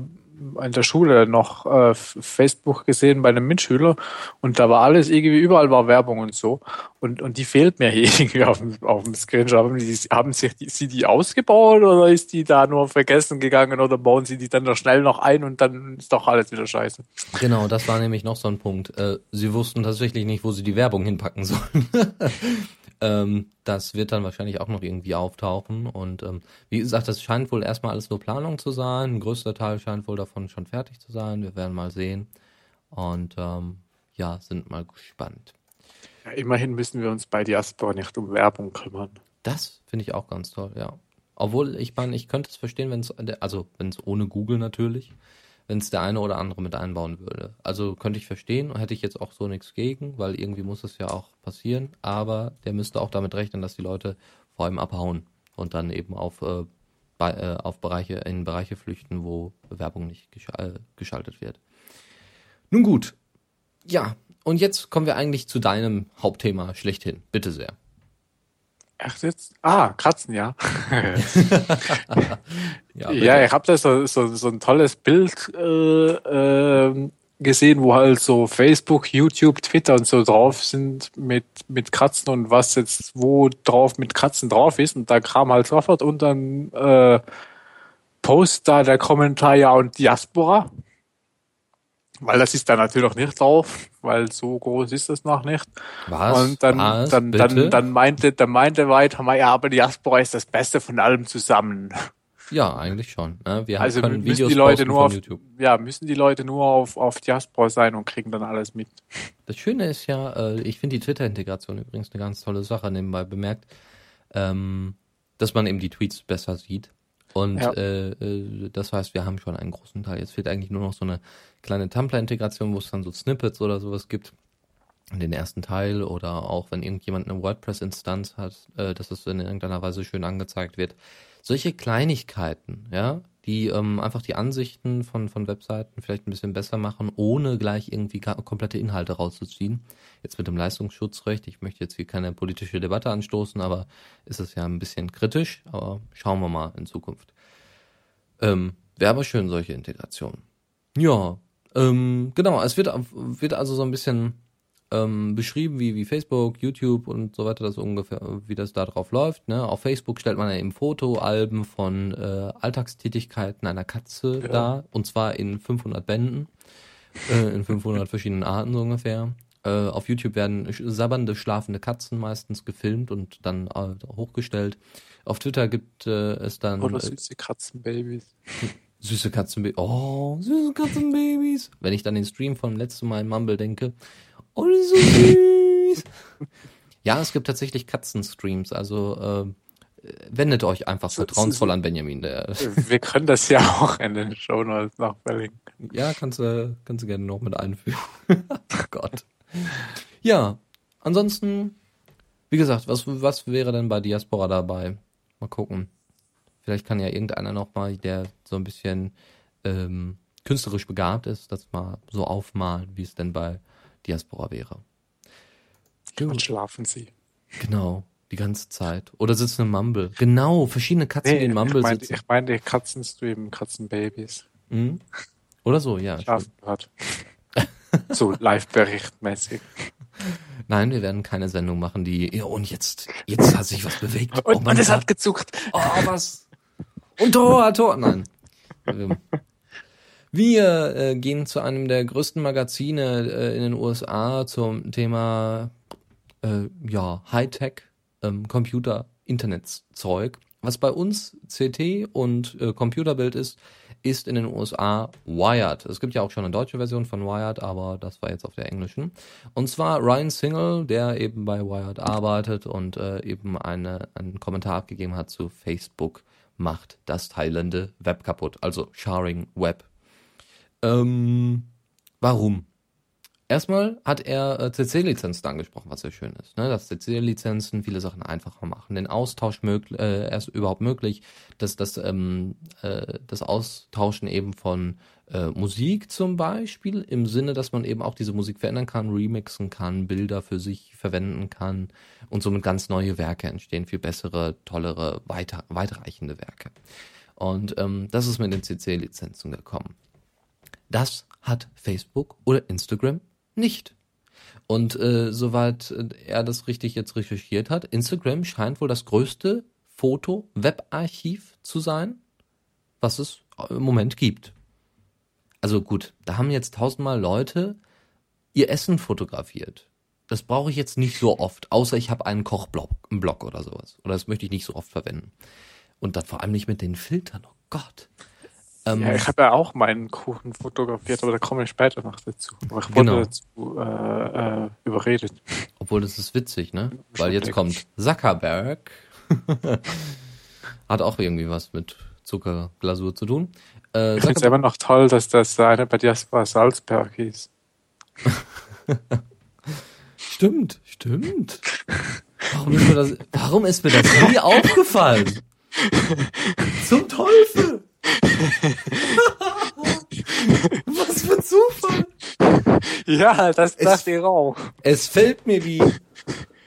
in der Schule noch äh, Facebook gesehen bei einem Mitschüler und da war alles irgendwie, überall war Werbung und so. Und, und die fehlt mir (laughs) hier irgendwie auf dem, auf dem Screenshot. Haben, die, haben sich die, sie die ausgebaut oder ist die da nur vergessen gegangen oder bauen sie die dann noch schnell noch ein und dann ist doch alles wieder scheiße. Genau, das war nämlich noch so ein Punkt. Äh, sie wussten tatsächlich nicht, wo sie die Werbung hinpacken sollen. (laughs) Ähm, das wird dann wahrscheinlich auch noch irgendwie auftauchen. Und ähm, wie gesagt, das scheint wohl erstmal alles nur Planung zu sein. Ein größter Teil scheint wohl davon schon fertig zu sein. Wir werden mal sehen. Und ähm, ja, sind mal gespannt. Ja, immerhin müssen wir uns bei Diaspora nicht um Werbung kümmern. Das finde ich auch ganz toll, ja. Obwohl, ich meine, ich könnte es verstehen, wenn es, also wenn es ohne Google natürlich, wenn es der eine oder andere mit einbauen würde. Also könnte ich verstehen, hätte ich jetzt auch so nichts gegen, weil irgendwie muss es ja auch passieren, aber der müsste auch damit rechnen, dass die Leute vor allem abhauen und dann eben auf, äh, bei, äh, auf Bereiche, in Bereiche flüchten, wo Werbung nicht gesch äh, geschaltet wird. Nun gut. Ja, und jetzt kommen wir eigentlich zu deinem Hauptthema schlechthin. Bitte sehr. Ach, jetzt? Ah, Kratzen, ja. (laughs) ja, ja, ich habe da so, so, so ein tolles Bild äh, äh, gesehen, wo halt so Facebook, YouTube, Twitter und so drauf sind mit, mit Kratzen und was jetzt wo drauf mit Kratzen drauf ist. Und da kam halt sofort unter ein äh, Post da der Kommentar, ja, und Diaspora. Weil das ist da natürlich noch nicht drauf, weil so groß ist das noch nicht. Was? Und dann, Was? dann, Bitte? dann, dann meinte, dann meinte weiter, ja, aber Diaspora ist das Beste von allem zusammen. Ja, eigentlich schon. Ne? Wir also können müssen Videos die Leute nur auf, YouTube. ja, müssen die Leute nur auf, auf Diaspora sein und kriegen dann alles mit. Das Schöne ist ja, äh, ich finde die Twitter-Integration übrigens eine ganz tolle Sache, nebenbei bemerkt, ähm, dass man eben die Tweets besser sieht. Und Ja. äh, äh, das heißt, wir haben schon einen großen Teil. Jetzt fehlt eigentlich nur noch so eine kleine Tumblr-Integration, wo es dann so Snippets oder sowas gibt. Den ersten Teil oder auch wenn irgendjemand eine WordPress-Instanz hat, äh, dass es in irgendeiner Weise schön angezeigt wird. Solche Kleinigkeiten, ja, die ähm, einfach die Ansichten von, von Webseiten vielleicht ein bisschen besser machen, ohne gleich irgendwie komplette Inhalte rauszuziehen. Jetzt mit dem Leistungsschutzrecht, ich möchte jetzt hier keine politische Debatte anstoßen, aber ist es ja ein bisschen kritisch, aber schauen wir mal in Zukunft. Ähm, Wäre aber schön, solche Integrationen. Ja, ähm, genau, es wird, wird also so ein bisschen ähm, beschrieben, wie, wie Facebook, YouTube und so weiter, das ungefähr, wie das da drauf läuft. Ne? Auf Facebook stellt man ja eben Fotoalben von äh, Alltagstätigkeiten einer Katze Ja. dar, und zwar in 500 Bänden, äh, in 500 (laughs) verschiedenen Arten so ungefähr. Äh, auf YouTube werden sabbernde, schlafende Katzen meistens gefilmt und dann äh, hochgestellt. Auf Twitter gibt äh, es dann Oder äh, süße Katzenbabys. (laughs) Süße Katzenbabys. Oh, süße Katzenbabys. Wenn ich dann den Stream vom letzten Mal in Mumble denke. Oh, das ist so süß. (laughs) ja, es gibt tatsächlich Katzenstreams. Also äh, wendet euch einfach vertrauensvoll an Benjamin. Der, (laughs) Wir können das ja auch in den Show Notes noch verlinken. ja, kannst du kannst du gerne noch mit einfügen. (laughs) oh Gott. Ja, ansonsten, wie gesagt, was, was wäre denn bei Diaspora dabei? Mal gucken. Vielleicht kann ja irgendeiner noch mal, der so ein bisschen ähm, künstlerisch begabt ist, das mal so aufmalen, wie es denn bei Diaspora wäre. Und schlafen sie. Genau, die ganze Zeit. Oder sitzen im Mumble. Genau, verschiedene Katzen, die Nee, im ich Mumble meine sitzen. ich mein, die Katzenstream, Katzenbabys. Mhm. Oder so, ja. Schlafen hat. (laughs) so live-berichtmäßig. Nein, wir werden keine Sendung machen, die, ja, und jetzt, jetzt hat sich was bewegt. Und, oh mein und es hat gezuckt. Oh, was? Und Tor, Tor. Nein. (laughs) Wir äh, gehen zu einem der größten Magazine äh, in den USA zum Thema äh, ja, Hightech, ähm, Computer, Internetzeug. Was bei uns CT und äh, Computerbild ist, ist in den USA Wired. Es gibt ja auch schon eine deutsche Version von Wired, aber das war jetzt auf der englischen. Und zwar Ryan Single, der eben bei Wired arbeitet und äh, eben eine, einen Kommentar abgegeben hat zu Facebook macht das teilende Web kaputt, also Sharing Web. Ähm, warum? Erstmal hat er äh, CC-Lizenzen angesprochen, was sehr schön ist. Ne? Dass CC-Lizenzen viele Sachen einfacher machen, den Austausch möglich, äh, erst überhaupt möglich, dass das, ähm, äh, das Austauschen eben von äh, Musik zum Beispiel, im Sinne, dass man eben auch diese Musik verändern kann, remixen kann, Bilder für sich verwenden kann und somit ganz neue Werke entstehen, viel bessere, tollere, weiter, weitreichende Werke. Und ähm, das ist mit den CC-Lizenzen gekommen. Das hat Facebook oder Instagram nicht. Und äh, soweit äh, er das richtig jetzt recherchiert hat, Instagram scheint wohl das größte Foto-Web-Archiv zu sein, was es im Moment gibt. Also gut, da haben jetzt tausendmal Leute ihr Essen fotografiert. Das brauche ich jetzt nicht so oft, außer ich habe einen Kochblog einen Blog oder sowas. Oder das möchte ich nicht so oft verwenden. Und dann vor allem nicht mit den Filtern. Oh Gott. Ähm, Ja, ich habe ja auch meinen Kuchen fotografiert, aber da komme ich später noch dazu. Aber ich wurde Genau. dazu äh, äh, überredet. Obwohl das ist witzig, ne? Weil jetzt kommt Zuckerberg. (laughs) Hat auch irgendwie was mit Zuckerglasur zu tun. Äh, Ich finde es immer noch toll, dass das eine bei Diaspora Salzberg hieß. (laughs) stimmt, stimmt. (laughs) Warum ist mir das, warum ist mir das nie aufgefallen? Zum Teufel! Was für Zufall! Ja, das Es- dachte ich auch. Es fällt mir wie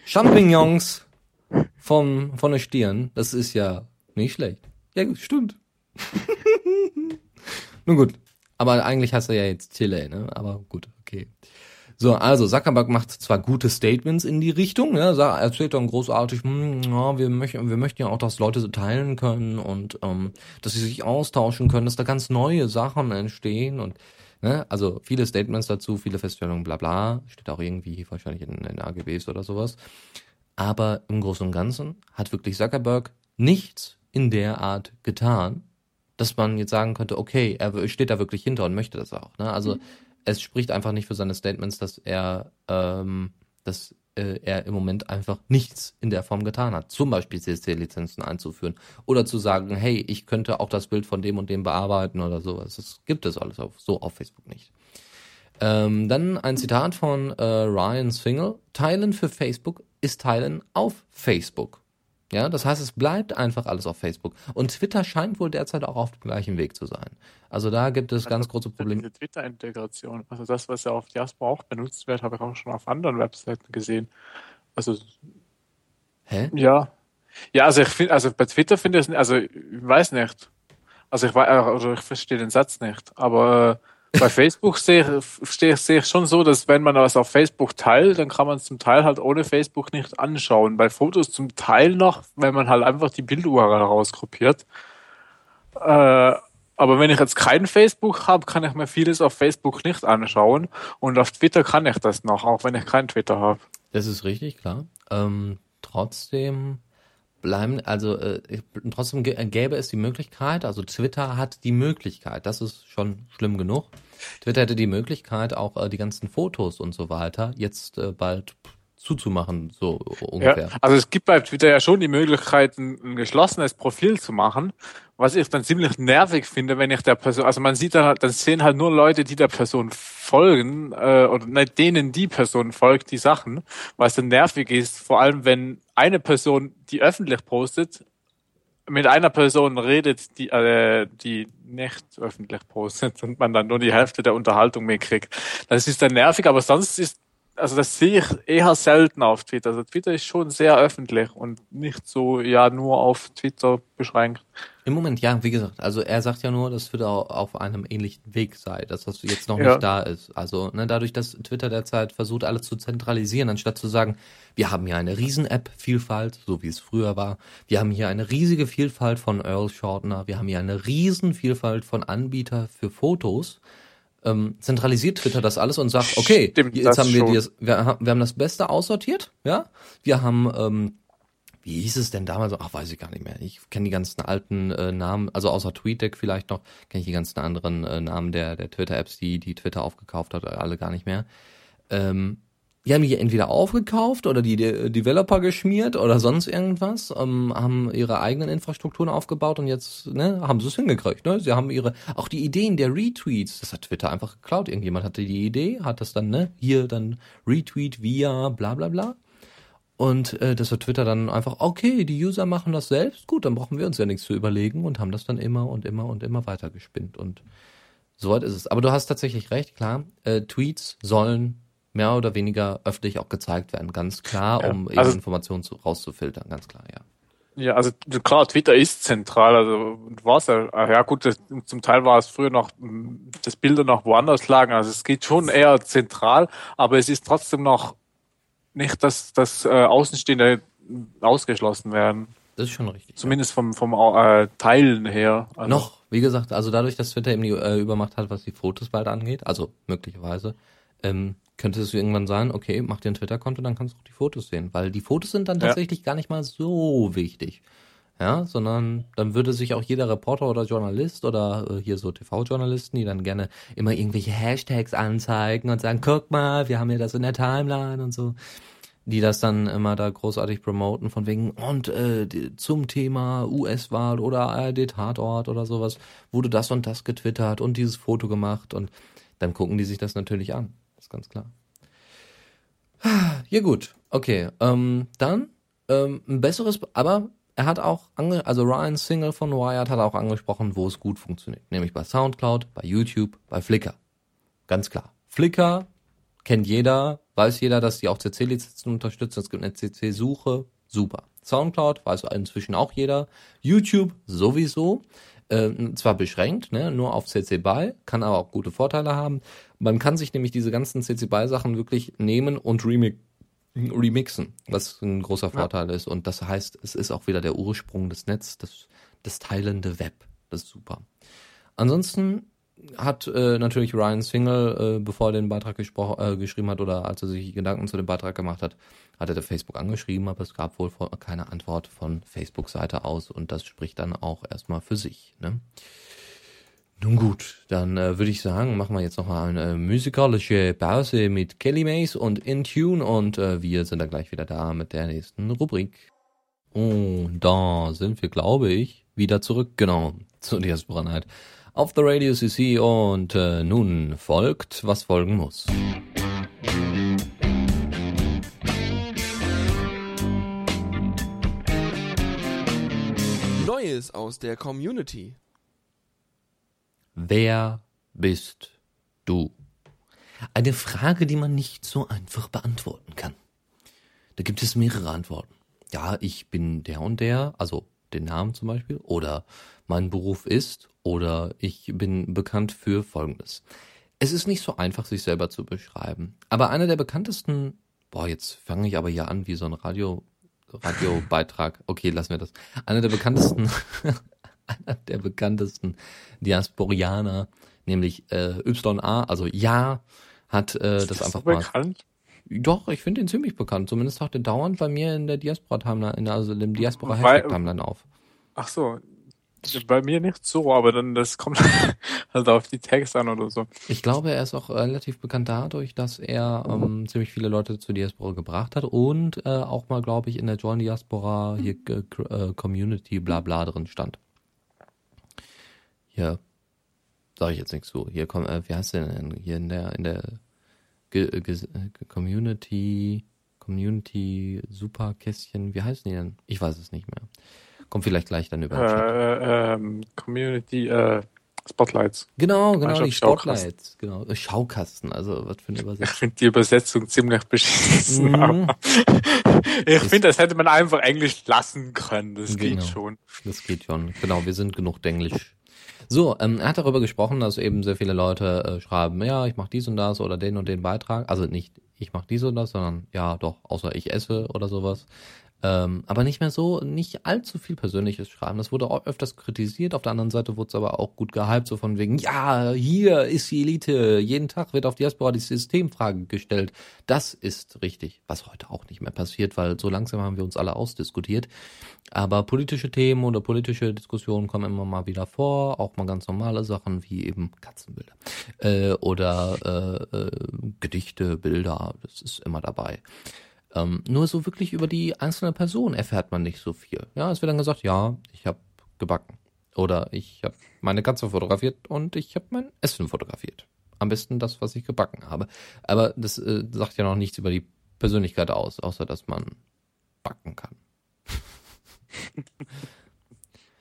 Champignons vom, von der Stirn. Das ist ja nicht schlecht. Ja, gut, stimmt. (laughs) Nun gut. Aber eigentlich heißt er ja jetzt Chile, ne? Aber gut, okay. So, also Zuckerberg macht zwar gute Statements in die Richtung, ne? Erzählt dann großartig, hm, ja, wir möchten, wir möchten ja auch, dass Leute teilen können und ähm, dass sie sich austauschen können, dass da ganz neue Sachen entstehen und ne, also viele Statements dazu, viele Feststellungen, bla bla, steht auch irgendwie wahrscheinlich in den AGBs oder sowas. Aber im Großen und Ganzen hat wirklich Zuckerberg nichts in der Art getan, dass man jetzt sagen könnte, okay, er steht da wirklich hinter und möchte das auch. Ne? Also es spricht einfach nicht für seine Statements, dass er, ähm, dass äh, er im Moment einfach nichts in der Form getan hat. Zum Beispiel CSC-Lizenzen einzuführen oder zu sagen, hey, ich könnte auch das Bild von dem und dem bearbeiten oder sowas. Das gibt es alles auf, so auf Facebook nicht. Ähm, dann ein Zitat von äh, Ryan Single. Teilen für Facebook ist Teilen auf Facebook. Ja, das heißt, es bleibt einfach alles auf Facebook. Und Twitter scheint wohl derzeit auch auf dem gleichen Weg zu sein. Also da gibt es ganz große Probleme. Diese Twitter-Integration, also das, was ja auf Diaspora auch benutzt wird, habe ich auch schon auf anderen Webseiten gesehen. Also Hä? ja, ja, also ich finde, also bei Twitter finde ich es, also ich weiß nicht. Also ich weiß, also ich verstehe den Satz nicht. Aber äh, bei Facebook sehe ich, sehe sehe ich schon so, dass wenn man was auf Facebook teilt, dann kann man es zum Teil halt ohne Facebook nicht anschauen. Bei Fotos zum Teil noch, wenn man halt einfach die Bild-URL rausgruppiert. Äh, aber wenn ich jetzt kein Facebook habe, kann ich mir vieles auf Facebook nicht anschauen. Und auf Twitter kann ich das noch, auch wenn ich kein Twitter habe. Das ist richtig, klar. Ähm, trotzdem bleiben, also äh, trotzdem gä- gäbe es die Möglichkeit, also Twitter hat die Möglichkeit, das ist schon schlimm genug. Twitter hätte die Möglichkeit, auch äh, die ganzen Fotos und so weiter jetzt äh, bald zuzumachen, so ungefähr. Ja, also es gibt bei Twitter ja schon die Möglichkeit, ein, ein geschlossenes Profil zu machen, was ich dann ziemlich nervig finde, wenn ich der Person, also man sieht dann, halt- dann sehen halt nur Leute, die der Person folgen, äh, oder nicht denen die Person folgt, die Sachen, was dann nervig ist, vor allem wenn eine Person, die öffentlich postet, mit einer Person redet, die, äh, die nicht öffentlich postet und man dann nur die Hälfte der Unterhaltung mitkriegt. Das ist dann nervig, aber sonst ist also das sehe ich eher selten auf Twitter. Also Twitter ist schon sehr öffentlich und nicht so ja nur auf Twitter beschränkt. Im Moment, ja, wie gesagt, also er sagt ja nur, dass Twitter au- auf einem ähnlichen Weg sei, dass das jetzt noch Ja. nicht da ist. Also ne, dadurch, dass Twitter derzeit versucht, alles zu zentralisieren, anstatt zu sagen, wir haben hier eine riesen App-Vielfalt, so wie es früher war. Wir haben hier eine riesige Vielfalt von Earl Shortener. Wir haben hier eine riesen Vielfalt von Anbieter für Fotos. Ähm, zentralisiert Twitter das alles und sagt, okay, Stimmt, jetzt haben wir, schon. die, wir, haben, wir haben das Beste aussortiert, ja. Wir haben ähm, wie hieß es denn damals? Ach, weiß ich gar nicht mehr. Ich kenne die ganzen alten äh, Namen, also außer TweetDeck vielleicht noch, kenne ich die ganzen anderen äh, Namen der, der Twitter-Apps, die, die Twitter aufgekauft hat, alle gar nicht mehr. Ähm, die haben die entweder aufgekauft oder die De Developer geschmiert oder sonst irgendwas, ähm, haben ihre eigenen Infrastrukturen aufgebaut und jetzt ne, haben sie es hingekriegt. Ne? Sie haben ihre, auch die Ideen der Retweets, das hat Twitter einfach geklaut. Irgendjemand hatte die Idee, hat das dann, ne, hier dann Retweet via bla bla bla. Und äh, das hat Twitter dann einfach, okay, die User machen das selbst, gut, dann brauchen wir uns ja nichts zu überlegen und haben das dann immer und immer und immer weiter gespinnt. Und soweit ist es. Aber du hast tatsächlich recht, klar, äh, Tweets sollen mehr oder weniger öffentlich auch gezeigt werden, ganz klar, Ja, um eben also- Informationen zu, rauszufiltern, ganz klar, ja. Ja, also klar, Twitter ist zentral, also war es ja, ah, ja gut, das, zum Teil war es früher noch, dass Bilder noch woanders lagen, also es geht schon eher zentral, aber es ist trotzdem noch nicht, dass, dass äh, Außenstehende ausgeschlossen werden, Das ist schon richtig. zumindest vom, vom äh, Teilen her. Also, Noch, wie gesagt, also dadurch, dass Twitter eben die äh, Übermacht hat, was die Fotos bald angeht, also möglicherweise, ähm, könnte es irgendwann sein, okay, mach dir ein Twitter-Konto, dann kannst du auch die Fotos sehen, weil die Fotos sind dann Ja. tatsächlich gar nicht mal so wichtig. Ja, sondern dann würde sich auch jeder Reporter oder Journalist oder äh, hier so TV-Journalisten, die dann gerne immer irgendwelche Hashtags anzeigen und sagen, guck mal, wir haben ja das in der Timeline und so, die das dann immer da großartig promoten von wegen und äh, die- zum Thema US-Wahl oder ARD-Tatort oder sowas wurde das und das getwittert und dieses Foto gemacht und dann gucken die sich das natürlich an. Ganz klar. Ja gut, okay. Ähm, dann ähm, ein besseres, aber er hat auch, ange also Ryan Single von Wired hat auch angesprochen, wo es gut funktioniert. Nämlich bei Soundcloud, bei YouTube, bei Flickr. Ganz klar. Flickr kennt jeder, weiß jeder, dass die auch CC-Lizenzen unterstützen. Es gibt eine CC-Suche, super. Soundcloud weiß inzwischen auch jeder. YouTube sowieso. Äh, zwar beschränkt, ne, nur auf CC BY, kann aber auch gute Vorteile haben. Man kann sich nämlich diese ganzen CC BY Sachen wirklich nehmen und remix remixen, was ein großer Vorteil ist. Und das heißt, es ist auch wieder der Ursprung des Netz, das, das teilende Web. Das ist super. Ansonsten hat äh, natürlich Ryan Single, äh, bevor er den Beitrag äh, geschrieben hat oder als er sich Gedanken zu dem Beitrag gemacht hat, hat er Facebook angeschrieben, aber es gab wohl keine Antwort von Facebook-Seite aus und das spricht dann auch erstmal für sich. Ne? Nun gut, dann äh, würde ich sagen, machen wir jetzt noch mal eine musikalische Pause mit Kelly Mays und Intune und äh, wir sind dann gleich wieder da mit der nächsten Rubrik. Und da sind wir, glaube ich, wieder zurück, genau, zu Diaspora Night auf der Radio CC und äh, nun folgt, was folgen muss. Neues aus der Community. Wer bist du? Eine Frage, die man nicht so einfach beantworten kann. Da gibt es mehrere Antworten. Ja, ich bin der und der, also den Namen zum Beispiel, oder mein Beruf ist, oder ich bin bekannt für Folgendes. Es ist nicht so einfach, sich selber zu beschreiben. Aber einer der bekanntesten, boah, jetzt fange ich aber hier an wie so ein Radio, Radiobeitrag. Okay, lassen wir das. Einer der bekanntesten, (laughs) einer der bekanntesten Diasporianer, nämlich äh, YA, also Ja, hat äh, das, einfach so mal. bekannt? Doch, ich finde ihn ziemlich bekannt. Zumindest taucht er dauernd bei mir in der Diaspora-Timeline, also Weil- Diaspora-Hashtag-Timeline auf. Ach so. Bei mir nicht so, aber dann das kommt (laughs) halt auf die Tags an oder so. Ich glaube, er ist auch relativ bekannt dadurch, dass er ähm, ziemlich viele Leute zur Diaspora gebracht hat und äh, auch mal, glaube ich, in der Join Diaspora hier äh, äh, Community bla bla drin stand. Hier sage ich jetzt nichts zu. Hier kommt, äh, wie heißt der denn? Hier in der in der Ge Ge äh, Community Community Superkästchen, wie heißen die denn? Ich weiß es nicht mehr. Kommt vielleicht gleich dann über den Chat. Äh, ähm, Community äh, Spotlights. Genau, genau, die. Spotlights, genau. Äh, Schaukasten, also was für eine Ich Übersetzung. finde die Übersetzung ziemlich beschissen. Aber (laughs) ich finde, das hätte man einfach Englisch lassen können. Das Genau. geht schon. Das geht schon. Genau, wir sind genug Denglisch. So, ähm, er hat darüber gesprochen, dass eben sehr viele Leute äh, schreiben, ja, ich mache dies und das oder den und den Beitrag. Also nicht, ich mache dies und das, sondern ja, doch, außer ich esse oder sowas. Ähm, aber nicht mehr so, nicht allzu viel Persönliches schreiben. Das wurde auch öfters kritisiert. Auf der anderen Seite wurde es aber auch gut gehypt, so von wegen, ja, hier ist die Elite. Jeden Tag wird auf Diaspora die Systemfrage gestellt. Das ist richtig, was heute auch nicht mehr passiert, weil so langsam haben wir uns alle ausdiskutiert. Aber politische Themen oder politische Diskussionen kommen immer mal wieder vor, auch mal ganz normale Sachen wie eben Katzenbilder äh, oder äh, äh, Gedichte, Bilder, das ist immer dabei. Ähm, nur so wirklich über die einzelne Person erfährt man nicht so viel. Ja, es wird dann gesagt, ja, ich habe gebacken oder ich habe meine Katze fotografiert und ich habe mein Essen fotografiert. Am besten das, was ich gebacken habe. Aber das äh, sagt ja noch nichts über die Persönlichkeit aus, außer dass man backen kann. (laughs)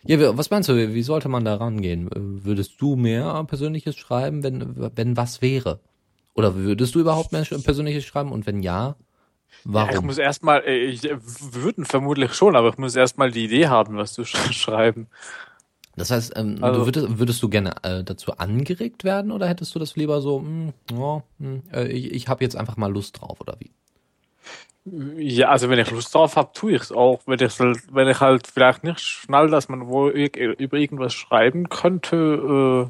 Ja, was meinst du, wie sollte man da rangehen? Würdest du mehr Persönliches schreiben, wenn, wenn was wäre? Oder würdest du überhaupt mehr Persönliches schreiben? Und wenn ja, Ja, ich warum? muss erstmal, äh, ich äh, würden vermutlich schon, aber ich muss erstmal die Idee haben, was zu sch (laughs) schreiben. Das heißt, ähm, Also- du würdest, würdest du gerne äh, dazu angeregt werden oder hättest du das lieber so, mh, ja, mh, äh, ich, ich habe jetzt einfach mal Lust drauf oder wie? Ja, also wenn ich Lust drauf habe, tue ich es auch. Wenn ich, halt- wenn ich halt vielleicht nicht schnall, dass man wohl über irgendwas schreiben könnte,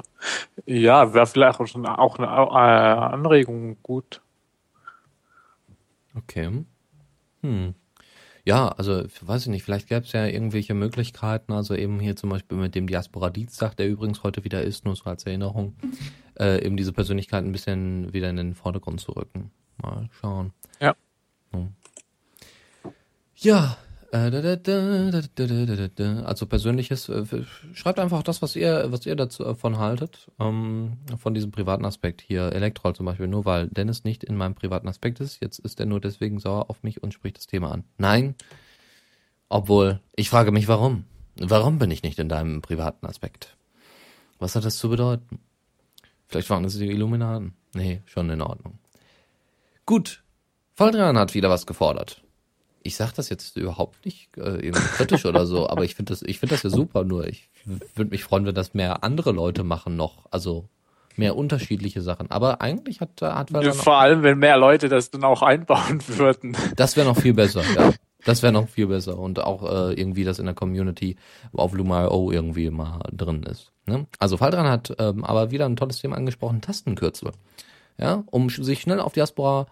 äh, ja, wäre vielleicht auch schon auch eine äh, Anregung gut. Okay. Hm. Ja, also weiß ich nicht, vielleicht gäbe es ja irgendwelche Möglichkeiten, also eben hier zum Beispiel mit dem Diaspora-Dienstag, der übrigens heute wieder ist, nur so als Erinnerung, (laughs) äh, eben diese Persönlichkeit ein bisschen wieder in den Vordergrund zu rücken. Mal schauen. Ja. Hm. Ja, also persönliches, äh, schreibt einfach das, was ihr, was ihr davon äh, haltet, ähm, von diesem privaten Aspekt hier, Elektrol zum Beispiel, nur weil Dennis nicht in meinem privaten Aspekt ist, jetzt ist er nur deswegen sauer auf mich und spricht das Thema an. Nein, obwohl, ich frage mich, warum? Warum bin ich nicht in deinem privaten Aspekt? Was hat das zu bedeuten? Vielleicht waren es die Illuminaten. Nee, schon in Ordnung. Gut, Valdrian hat wieder was gefordert. Ich sag das jetzt überhaupt nicht äh, kritisch oder so, aber ich finde das, ich finde das ja super. Nur ich würde mich freuen, wenn das mehr andere Leute machen noch, also mehr unterschiedliche Sachen. Aber eigentlich hat hat Ja, vor allem, wenn mehr Leute das dann auch einbauen (laughs) würden. das wäre noch viel besser, ja. Das wäre noch viel besser und auch äh, irgendwie das in der Community auf Luma.io irgendwie mal drin ist. Ne? Also Faldran hat ähm, aber wieder ein tolles Thema angesprochen, Tastenkürzel. Ja, um sich schnell auf Diaspora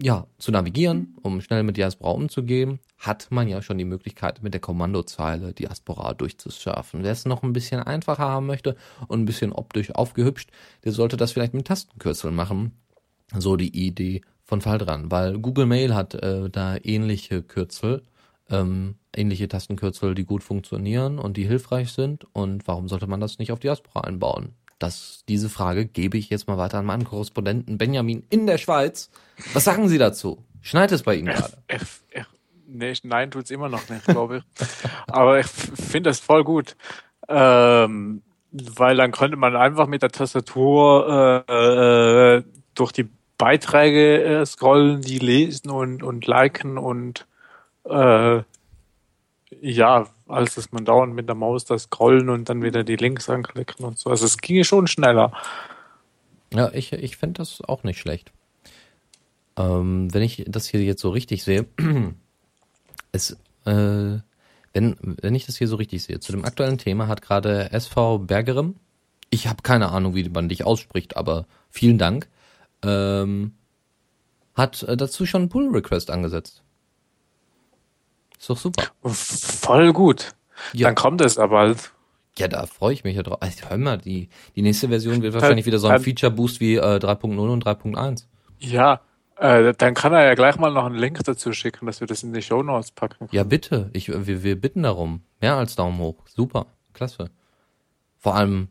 ja, zu navigieren, um schnell mit Diaspora umzugehen, hat man ja schon die Möglichkeit, mit der Kommandozeile Diaspora durchzusurfen. Wer es noch ein bisschen einfacher haben möchte und ein bisschen optisch aufgehübscht, der sollte das vielleicht mit Tastenkürzeln machen. So die Idee von Faldran, weil Google Mail hat äh, da ähnliche Kürzel, ähm, ähnliche Tastenkürzel, die gut funktionieren und die hilfreich sind. Und warum sollte man das nicht auf Diaspora einbauen? Das, diese Frage gebe ich jetzt mal weiter an meinen Korrespondenten Benjamin in der Schweiz. Was sagen Sie dazu? Schneit es bei Ihnen gerade? Nee, nein, tut's immer noch nicht, glaube ich. Aber ich finde das voll gut. Ähm, weil dann könnte man einfach mit der Tastatur äh, äh, durch die Beiträge äh, scrollen, die lesen und, und liken und äh, ja, als dass man dauernd mit der Maus das scrollen und dann wieder die Links anklicken und so. Also es ginge schon schneller. Ja, ich, ich finde das auch nicht schlecht. Ähm, wenn ich das hier jetzt so richtig sehe, (clears throat) es, äh, wenn, wenn ich das hier so richtig sehe, zu dem aktuellen Thema hat gerade SV Bergerem, ich habe keine Ahnung, wie man dich ausspricht, aber vielen Dank, ähm, hat äh, dazu schon einen Pull-Request angesetzt. Ist doch super. Voll gut. Ja. Dann kommt es aber. Ja, da freue ich mich ja drauf. Also, hör mal, die, die nächste Version wird wahrscheinlich wieder so ein Feature-Boost wie äh, 3.0 und 3.1. Ja, äh, dann kann er ja gleich mal noch einen Link dazu schicken, dass wir das in die Show Notes packen. Ja, bitte. Ich, wir, wir bitten darum. Mehr als Daumen hoch. Super. Klasse. Vor allem,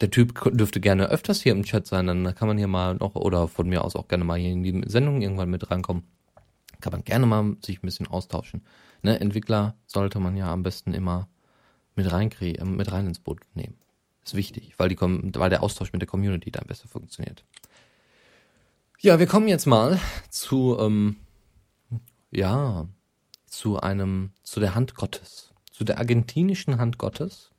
der Typ dürfte gerne öfters hier im Chat sein. Dann kann man hier mal noch, oder von mir aus auch gerne mal hier in die Sendung irgendwann mit reinkommen. Kann man gerne mal sich ein bisschen austauschen. Ne, Entwickler sollte man ja am besten immer mit reinkriegen, äh, mit rein ins Boot nehmen. Ist wichtig, weil die, weil der Austausch mit der Community dann besser funktioniert. Ja, wir kommen jetzt mal zu, ähm, ja, zu einem, zu der Hand Gottes, zu der argentinischen Hand Gottes.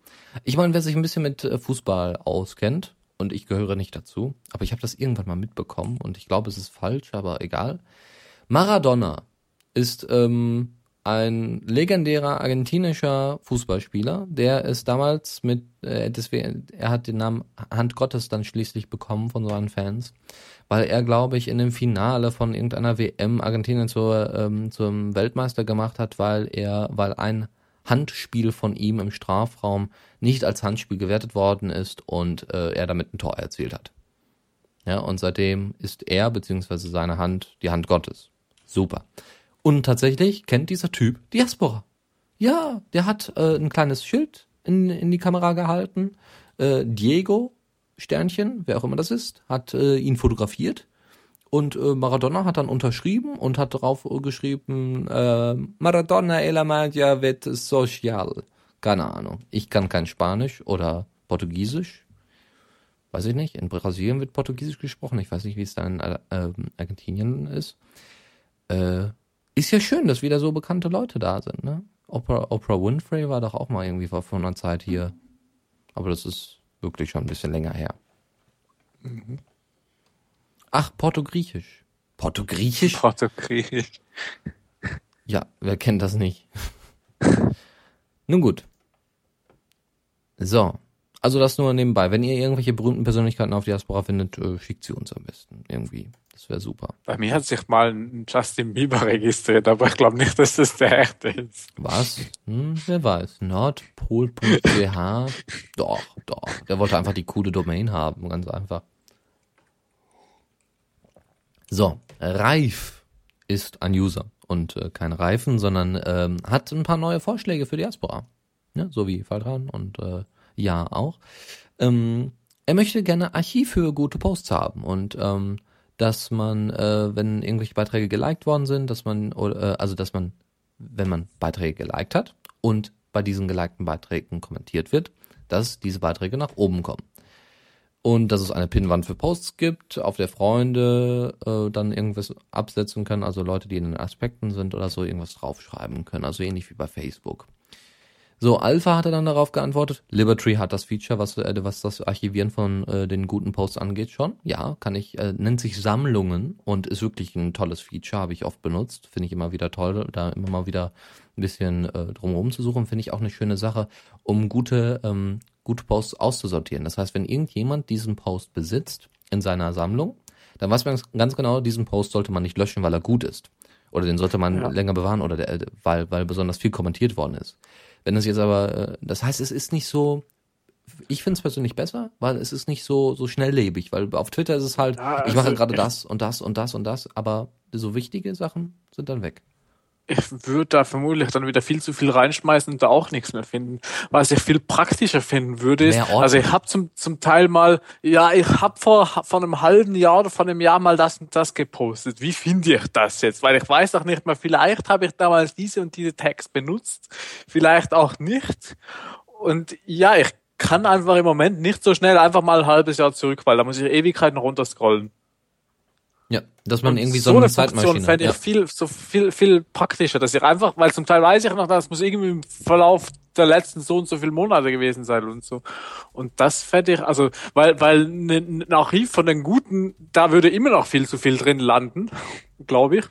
Ich meine, wer sich ein bisschen mit äh, Fußball auskennt, und ich gehöre nicht dazu, aber ich habe das irgendwann mal mitbekommen und ich glaube, es ist falsch, aber egal. Maradona ist ähm, ein legendärer argentinischer Fußballspieler, der es damals mit, äh, deswegen, er hat den Namen Hand Gottes dann schließlich bekommen von seinen Fans, weil er, glaube ich, in dem Finale von irgendeiner WM Argentinien zur, ähm, zum Weltmeister gemacht hat, weil er, weil ein Handspiel von ihm im Strafraum nicht als Handspiel gewertet worden ist und äh, er damit ein Tor erzielt hat. Ja, und seitdem ist er beziehungsweise seine Hand die Hand Gottes. Super. Und tatsächlich kennt dieser Typ Diaspora. Ja, der hat äh, ein kleines Schild in, in die Kamera gehalten. Äh, Diego, Sternchen, wer auch immer das ist, hat äh, ihn fotografiert. Und äh, Maradona hat dann unterschrieben und hat darauf geschrieben, äh, Maradona e la magia vet social. Keine Ahnung. Ich kann kein Spanisch oder Portugiesisch. Weiß ich nicht. In Brasilien wird Portugiesisch gesprochen. Ich weiß nicht, wie es da in äh, ähm, Argentinien ist. Äh, ist ja schön, dass wieder so bekannte Leute da sind, ne? Oprah, Oprah Winfrey war doch auch mal irgendwie vor einer Zeit hier. Aber das ist wirklich schon ein bisschen länger her. Ach, Portogriechisch. Portogriechisch? Portugiesisch. (laughs) Ja, wer kennt das nicht? (laughs) Nun gut. So. Also das nur nebenbei. Wenn ihr irgendwelche berühmten Persönlichkeiten auf Diaspora findet, äh, schickt sie uns am besten. Irgendwie. Das wäre super. Bei mir hat sich mal ein Justin Bieber registriert, aber ich glaube nicht, dass das der echte ist. Was? Hm, wer weiß. Nordpol.ch. Doch, doch. Der wollte einfach die coole Domain haben. Ganz einfach. So. Reif ist ein User. Und äh, kein Reifen, sondern ähm, hat ein paar neue Vorschläge für Diaspora. Ja, so wie Faltran und äh, ja auch. Ähm, er möchte gerne Archiv für gute Posts haben und ähm, dass man, äh, wenn irgendwelche Beiträge geliked worden sind, dass man, äh, also dass man, wenn man Beiträge geliked hat und bei diesen gelikten Beiträgen kommentiert wird, dass diese Beiträge nach oben kommen. Und dass es eine Pinnwand für Posts gibt, auf der Freunde äh, dann irgendwas absetzen können, also Leute, die in den Aspekten sind oder so, irgendwas draufschreiben können, also ähnlich wie bei Facebook. So, Alpha hat er dann darauf geantwortet. Liberty hat das Feature, was, äh, was das Archivieren von äh, den guten Posts angeht, schon. Ja, kann ich, äh, nennt sich Sammlungen und ist wirklich ein tolles Feature, habe ich oft benutzt. Finde ich immer wieder toll, da immer mal wieder ein bisschen äh, drumherum zu suchen. Finde ich auch eine schöne Sache, um gute, ähm, gute Posts auszusortieren. Das heißt, wenn irgendjemand diesen Post besitzt in seiner Sammlung, dann weiß man ganz genau, diesen Post sollte man nicht löschen, weil er gut ist. Oder den sollte man Ja. länger bewahren oder der, weil, weil besonders viel kommentiert worden ist. Wenn es jetzt aber, äh, das heißt, es ist nicht so, ich finde es persönlich besser, weil es ist nicht so, so schnelllebig, weil auf Twitter ist es halt, Ja, ich mache also gerade das und das und das und das, aber so wichtige Sachen sind dann weg. Ich würde da vermutlich dann wieder viel zu viel reinschmeißen und da auch nichts mehr finden. Was ich viel praktischer finden würde, ist, also ich habe zum, zum Teil mal, ja, ich habe vor, vor einem halben Jahr oder vor einem Jahr mal das und das gepostet. Wie finde ich das jetzt? Weil ich weiß auch nicht mehr, vielleicht habe ich damals diese und diese Tags benutzt, vielleicht auch nicht. Und ja, ich kann einfach im Moment nicht so schnell einfach mal ein halbes Jahr zurück, weil da muss ich Ewigkeiten runterscrollen. Ja, dass man Und irgendwie so, eine Funktion Zeitmaschine fände ich ja. viel, so viel, viel praktischer, dass ich einfach, weil zum Teil weiß ich noch, das muss irgendwie im Verlauf der letzten so und so viele Monate gewesen sein und so. Und das fände ich, also, weil, weil ne- ein Archiv von den Guten, da würde immer noch viel zu viel drin landen, glaube ich.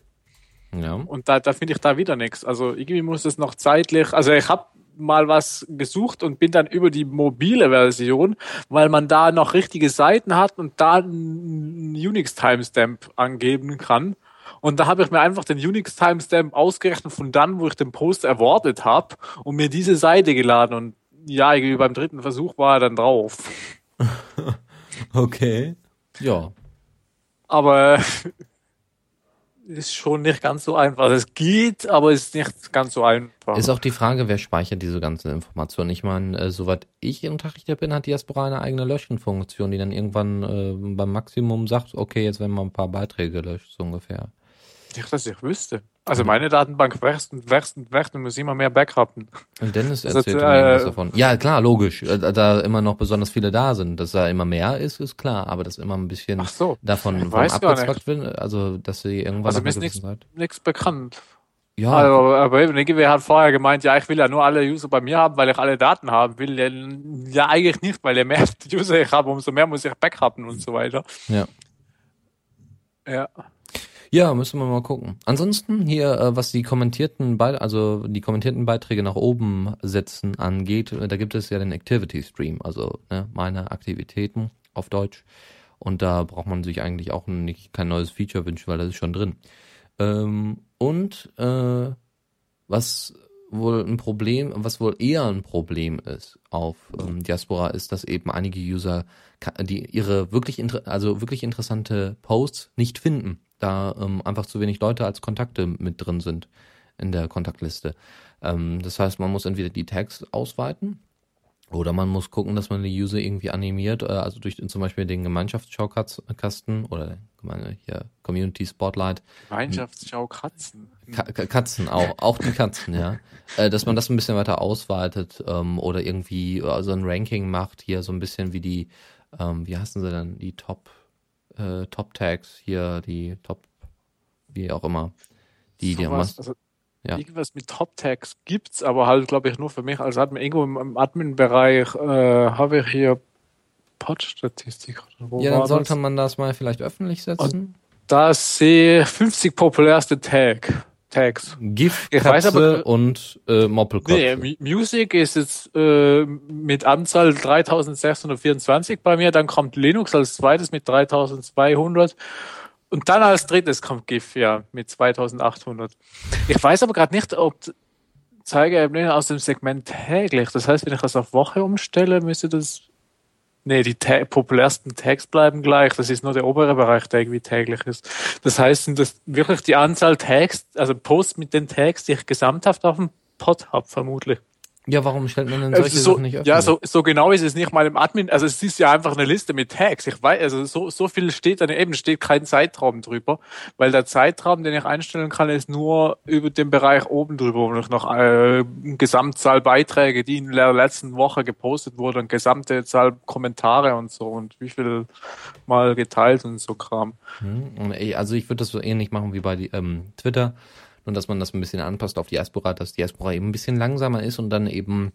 ja. Und da, da finde ich da wieder nichts. Also irgendwie muss es noch zeitlich, also ich habe mal was gesucht und bin dann über die mobile Version, weil man da noch richtige Seiten hat und da einen Unix-Timestamp angeben kann. Und da habe ich mir einfach den Unix-Timestamp ausgerechnet von dann, wo ich den Post erwartet habe und mir diese Seite geladen. Und ja, irgendwie beim dritten Versuch war er dann drauf. (laughs) Okay. Ja. Aber ist schon nicht ganz so einfach. Es geht, aber es ist nicht ganz so einfach. Ist auch die Frage, wer speichert diese ganzen Informationen? Ich meine, äh, soweit ich unterrichtet bin, hat Diaspora eine eigene Löschenfunktion, die dann irgendwann äh, beim Maximum sagt, okay, jetzt werden mal ein paar Beiträge gelöscht, so ungefähr. Nicht, dass ich wüsste. Also meine Datenbank wächst und wächst und wächst und muss immer mehr backuppen. Und Dennis erzählt äh, mir irgendwas davon. Ja, klar, logisch. Äh, Da immer noch besonders viele da sind. Dass da immer mehr ist, ist klar. Aber dass immer ein bisschen so. davon abgezwackt wird, also dass sie irgendwann Also mir ist nichts bekannt. Ja, Also, aber eben, Niggewehr hat vorher gemeint, ja, ich will ja nur alle User bei mir haben, weil ich alle Daten haben will. Ja, Ja, eigentlich nicht, weil je mehr (laughs) User ich habe, umso mehr muss ich backuppen und so weiter. ja. Ja. Ja, müssen wir mal gucken. Ansonsten hier, äh, was die kommentierten, Be also die kommentierten Beiträge nach oben setzen angeht, äh, da gibt es ja den Activity Stream, also ne, meine Aktivitäten auf Deutsch. Und da braucht man sich eigentlich auch nicht kein neues Feature wünschen, weil das ist schon drin. Ähm, und äh, was wohl ein Problem, was wohl eher ein Problem ist auf ähm, Diaspora, ist, dass eben einige User die ihre wirklich also wirklich interessante Posts nicht finden, da ähm, einfach zu wenig Leute als Kontakte mit drin sind in der Kontaktliste. Ähm, das heißt, man muss entweder die Tags ausweiten oder man muss gucken, dass man die User irgendwie animiert, äh, also durch zum Beispiel den Gemeinschaftsschaukasten oder hier Community Spotlight Gemeinschaftsschau Katzen. Ka Ka- Katzen auch, auch die Katzen, ja. (laughs) Äh, dass man das ein bisschen weiter ausweitet ähm, oder irgendwie äh, so ein Ranking macht, hier so ein bisschen wie die, ähm, wie heißen sie denn, die Top, äh, Top Tags hier, die Top, wie auch immer. Die, die was, also, Ja. Irgendwas mit Top-Tags gibt's, aber halt, glaube ich, nur für mich als Admin. Irgendwo im, im Admin-Bereich äh, habe ich hier Pod-Statistik. oder Wo ja, dann sollte das? man das mal vielleicht öffentlich setzen. Da sehe ich 50 populärste Tag, Tags. GIF, Ich weiß Katze aber- und äh, Moppelkopf. Nee, Mu- Music ist jetzt äh, mit Anzahl 3624 bei mir, dann kommt Linux als zweites mit 3200 und dann als drittes kommt GIF, ja, mit 2800. Ich weiß aber gerade nicht, ob Zeigeebenen aus dem Segment täglich, das heißt, wenn ich das auf Woche umstelle, müsste das Nee, die Ta populärsten Tags bleiben gleich. Das ist nur der obere Bereich, der irgendwie täglich ist. Das heißt, sind das wirklich die Anzahl Tags, also Posts mit den Tags, die ich gesamthaft auf dem Pod habe, vermutlich. Ja, warum stellt man denn solche so, Sachen nicht öffentlich? ja, so, so genau ist es nicht mal im Admin. Also es ist ja einfach eine Liste mit Tags. Ich weiß, also so, so viel steht da eben, steht kein Zeitraum drüber, weil der Zeitraum, den ich einstellen kann, ist nur über den Bereich oben drüber, wo ich noch äh, Gesamtzahl Beiträge, die in der letzten Woche gepostet wurden, und gesamte Zahl Kommentare und so und wie viel mal geteilt und so Kram. Hm, Also ich würde das so ähnlich machen wie bei die, ähm, Twitter, nur dass man das ein bisschen anpasst auf Diaspora, dass Diaspora eben ein bisschen langsamer ist und dann eben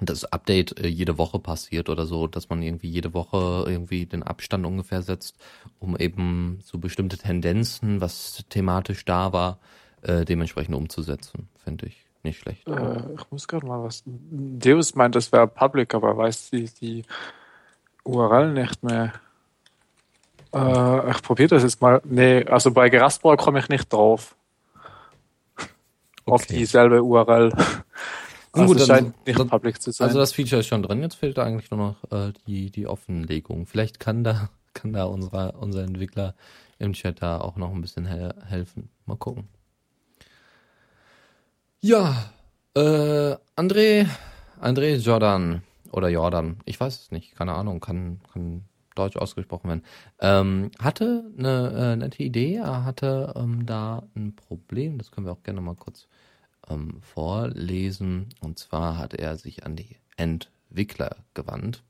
das Update äh, jede Woche passiert oder so, dass man irgendwie jede Woche irgendwie den Abstand ungefähr setzt, um eben so bestimmte Tendenzen, was thematisch da war, äh, dementsprechend umzusetzen, finde ich nicht schlecht. Äh, ich muss gerade mal was. Deus meint, das wäre Public, aber er weiß die, die URL nicht mehr. Äh, ich probiere das jetzt mal. Nee, also bei Geraspor komme ich nicht drauf. Auf Okay. dieselbe URL. (laughs) Also Gut, dann- scheint nicht dann- public zu sein. Also das Feature ist schon drin, jetzt fehlt da eigentlich nur noch äh, die, die Offenlegung. Vielleicht kann da, (laughs) kann da unser, unser Entwickler im Chat da auch noch ein bisschen he helfen. Mal gucken. Ja, äh, André, André Jordan oder Jordan, ich weiß es nicht, keine Ahnung, kann, kann deutsch ausgesprochen werden, ähm, hatte eine äh, nette Idee, er hatte ähm, da ein Problem, das können wir auch gerne mal kurz ähm, vorlesen, und zwar hat er sich an die Entwickler gewandt.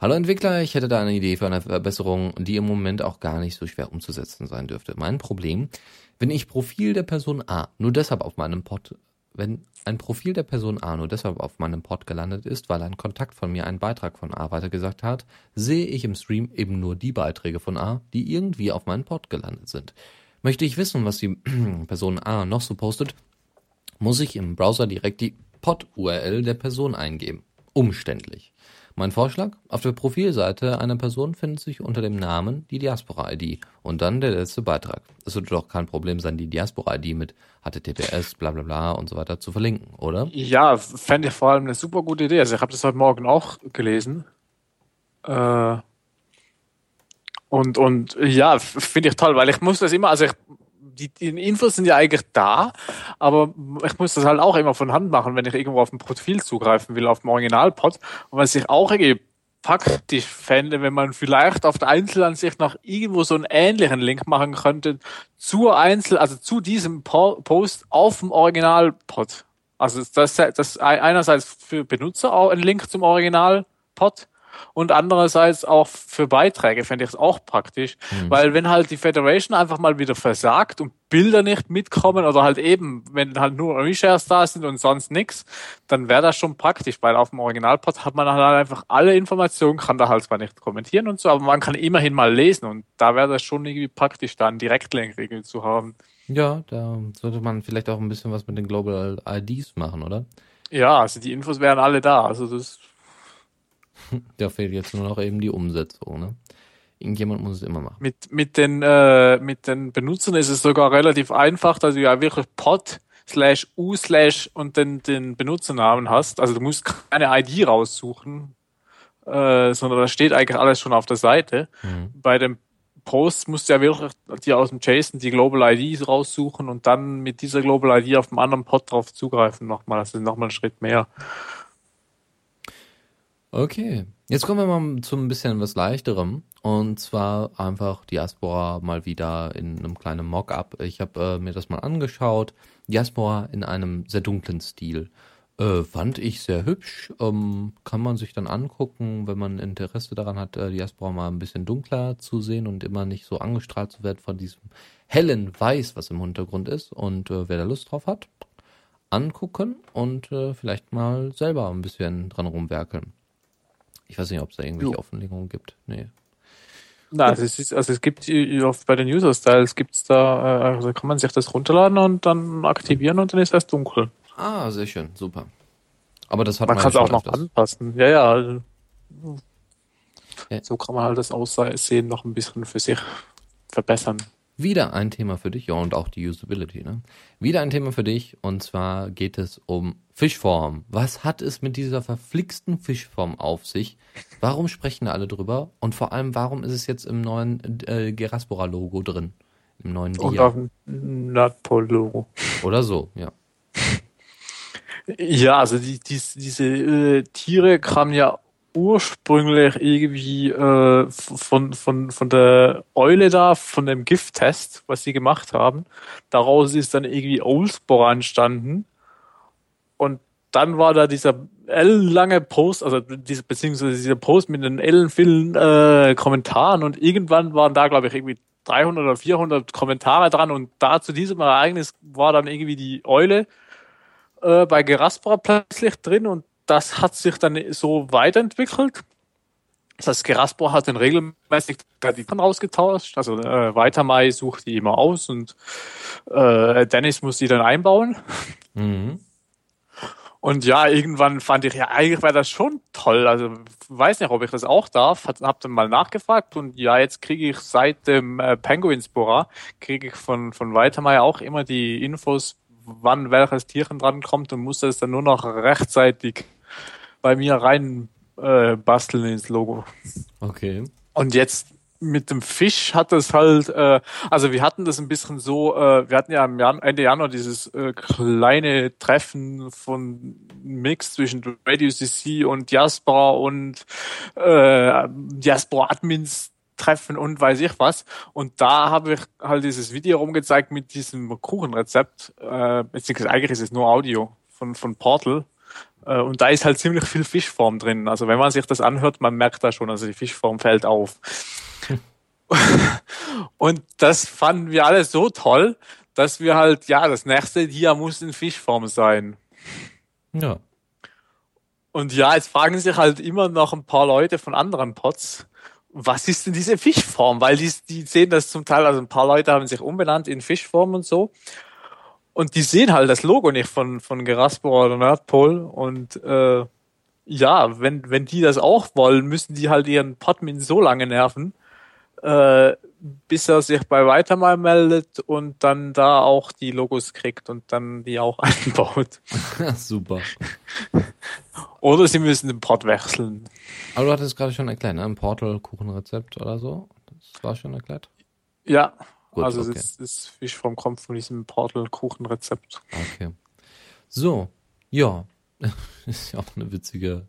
Hallo Entwickler, ich hätte da eine Idee für eine Verbesserung, die im Moment auch gar nicht so schwer umzusetzen sein dürfte. Mein Problem, wenn ich Profil der Person A nur deshalb auf meinem Pod wenn ein Profil der Person A nur deshalb auf meinem Pod gelandet ist, weil ein Kontakt von mir einen Beitrag von A weitergesagt hat, sehe ich im Stream eben nur die Beiträge von A, die irgendwie auf meinen Pod gelandet sind. Möchte ich wissen, was die (clears throat) Person A noch so postet, muss ich im Browser direkt die Pod-URL der Person eingeben. Umständlich. Mein Vorschlag? Auf der Profilseite einer Person findet sich unter dem Namen die Diaspora-ID und dann der letzte Beitrag. Es wird doch kein Problem sein, die Diaspora-ID mit HTTPS, bla bla bla und so weiter zu verlinken, oder? Ja, fände ich vor allem eine super gute Idee. Also ich habe das heute Morgen auch gelesen. Äh, und, und ja, finde ich toll, weil ich muss das immer, also ich die, die Infos sind ja eigentlich da, aber ich muss das halt auch immer von Hand machen, wenn ich irgendwo auf ein Profil zugreifen will, auf dem Originalpod. Und was ich auch irgendwie praktisch fände, wenn man vielleicht auf der Einzelansicht noch irgendwo so einen ähnlichen Link machen könnte zur Einzel, also zu diesem Post auf dem Originalpod. Also das, das einerseits für Benutzer auch ein Link zum Originalpod und andererseits auch für Beiträge fände ich es auch praktisch, mhm. weil wenn halt die Federation einfach mal wieder versagt und Bilder nicht mitkommen oder halt eben, wenn halt nur Reshares da sind und sonst nichts, dann wäre das schon praktisch, weil auf dem Originalport hat man halt einfach alle Informationen, kann da halt zwar nicht kommentieren und so, aber man kann immerhin mal lesen und da wäre das schon irgendwie praktisch, da einen Direktlinkregel zu haben. Ja, da sollte man vielleicht auch ein bisschen was mit den Global IDs machen, oder? Ja, also die Infos wären alle da, also das (laughs) Da fehlt jetzt nur noch eben die Umsetzung, ne? Irgendjemand muss es immer machen. Mit, mit, den, äh, mit den Benutzern ist es sogar relativ einfach, dass du ja wirklich pod slash u slash und den, den Benutzernamen hast. Also du musst keine ID raussuchen, äh, sondern da steht eigentlich alles schon auf der Seite. Mhm. Bei dem Post musst du ja wirklich dir aus dem JSON die Global ID raussuchen und dann mit dieser Global ID auf dem anderen Pod drauf zugreifen nochmal. Das ist nochmal ein Schritt mehr. Okay, jetzt kommen wir mal zu ein bisschen was leichterem. Und zwar einfach Diaspora mal wieder in einem kleinen Mock-up. Ich habe äh, mir das mal angeschaut. Diaspora in einem sehr dunklen Stil. Äh, fand ich sehr hübsch. Ähm, kann man sich dann angucken, wenn man Interesse daran hat, äh, Diaspora mal ein bisschen dunkler zu sehen und immer nicht so angestrahlt zu werden von diesem hellen Weiß, was im Hintergrund ist. Und äh, wer da Lust drauf hat, angucken und äh, vielleicht mal selber ein bisschen dran rumwerkeln. Ich weiß nicht, ob es da irgendwelche jo. Offenlegungen gibt. Nee. Na, also es, ist, also es gibt bei den User-Styles gibt's da, äh, also kann man sich das runterladen und dann aktivieren und dann ist das dunkel. Ah, sehr schön, super. Aber das hat man, man kann es auch noch anpassen. Ja, ja, also, ja. So kann man halt das Aussehen noch ein bisschen für sich verbessern. Wieder ein Thema für dich, ja, und auch die Usability, ne? Wieder ein Thema für dich, und zwar geht es um Fischform. Was hat es mit dieser verflixten Fischform auf sich? Warum sprechen alle drüber? Und vor allem, warum ist es jetzt im neuen äh, Geraspora-Logo drin? Im neuen Dia? Und auf dem Nordpol-Logo. Oder so, ja. Ja, also die, die, diese äh, Tiere kamen ja ursprünglich irgendwie äh, von, von, von der Eule da, von dem Gifttest, was sie gemacht haben. Daraus ist dann irgendwie Oldspore entstanden. Und dann war da dieser ellenlange Post, also diese, beziehungsweise dieser Post mit den ellenvielen äh, Kommentaren und irgendwann waren da, glaube ich, irgendwie 300 oder 400 Kommentare dran und da zu diesem Ereignis war dann irgendwie die Eule äh, bei Geraspora plötzlich drin und das hat sich dann so weiterentwickelt. Das heißt, Geraspor hat dann regelmäßig die dann rausgetauscht. Also äh, Weitermai sucht die immer aus und äh, Dennis muss die dann einbauen. Mhm. Und ja, irgendwann fand ich, ja, eigentlich wäre das schon toll. Also weiß nicht, ob ich das auch darf. Hab, hab dann mal nachgefragt und ja, jetzt kriege ich seit dem äh, Penguinspora, kriege ich von, von Weitermai auch immer die Infos, wann welches Tierchen dran kommt und muss das dann nur noch rechtzeitig bei mir rein äh, basteln ins Logo. Okay. Und jetzt mit dem Fisch hat das halt, äh, also wir hatten das ein bisschen so, äh, wir hatten ja im Jan Ende Januar dieses äh, kleine Treffen von Mix zwischen Radio CC und Diaspora und äh, Diaspora Admins Treffen und weiß ich was. Und da habe ich halt dieses Video rumgezeigt mit diesem Kuchenrezept, äh, beziehungsweise eigentlich ist es nur Audio von, von Portal. Äh, und da ist halt ziemlich viel Fischform drin. Also wenn man sich das anhört, man merkt da schon, also die Fischform fällt auf. (laughs) und das fanden wir alle so toll, dass wir halt, ja, das nächste hier muss in Fischform sein. Ja. Und ja, jetzt fragen sich halt immer noch ein paar Leute von anderen Pots, was ist denn diese Fischform? Weil die, die sehen das zum Teil, also ein paar Leute haben sich umbenannt in Fischform und so. Und die sehen halt das Logo nicht von, von Geraspor oder Nerdpol. Und äh, ja, wenn, wenn die das auch wollen, müssen die halt ihren Podmin so lange nerven, äh, bis er sich bei weiter mal meldet und dann da auch die Logos kriegt und dann die auch (laughs) einbaut. (laughs) Super. (laughs) Oder sie müssen den Pod wechseln. Aber du hattest gerade schon erklärt, ne? Ein Portal-Kuchenrezept oder so. Das war schon erklärt. Ja, Gut, also okay. das, das Fischform kommt von diesem Portal-Kuchenrezept. Okay. So, ja. (laughs) ist ja auch eine witzige,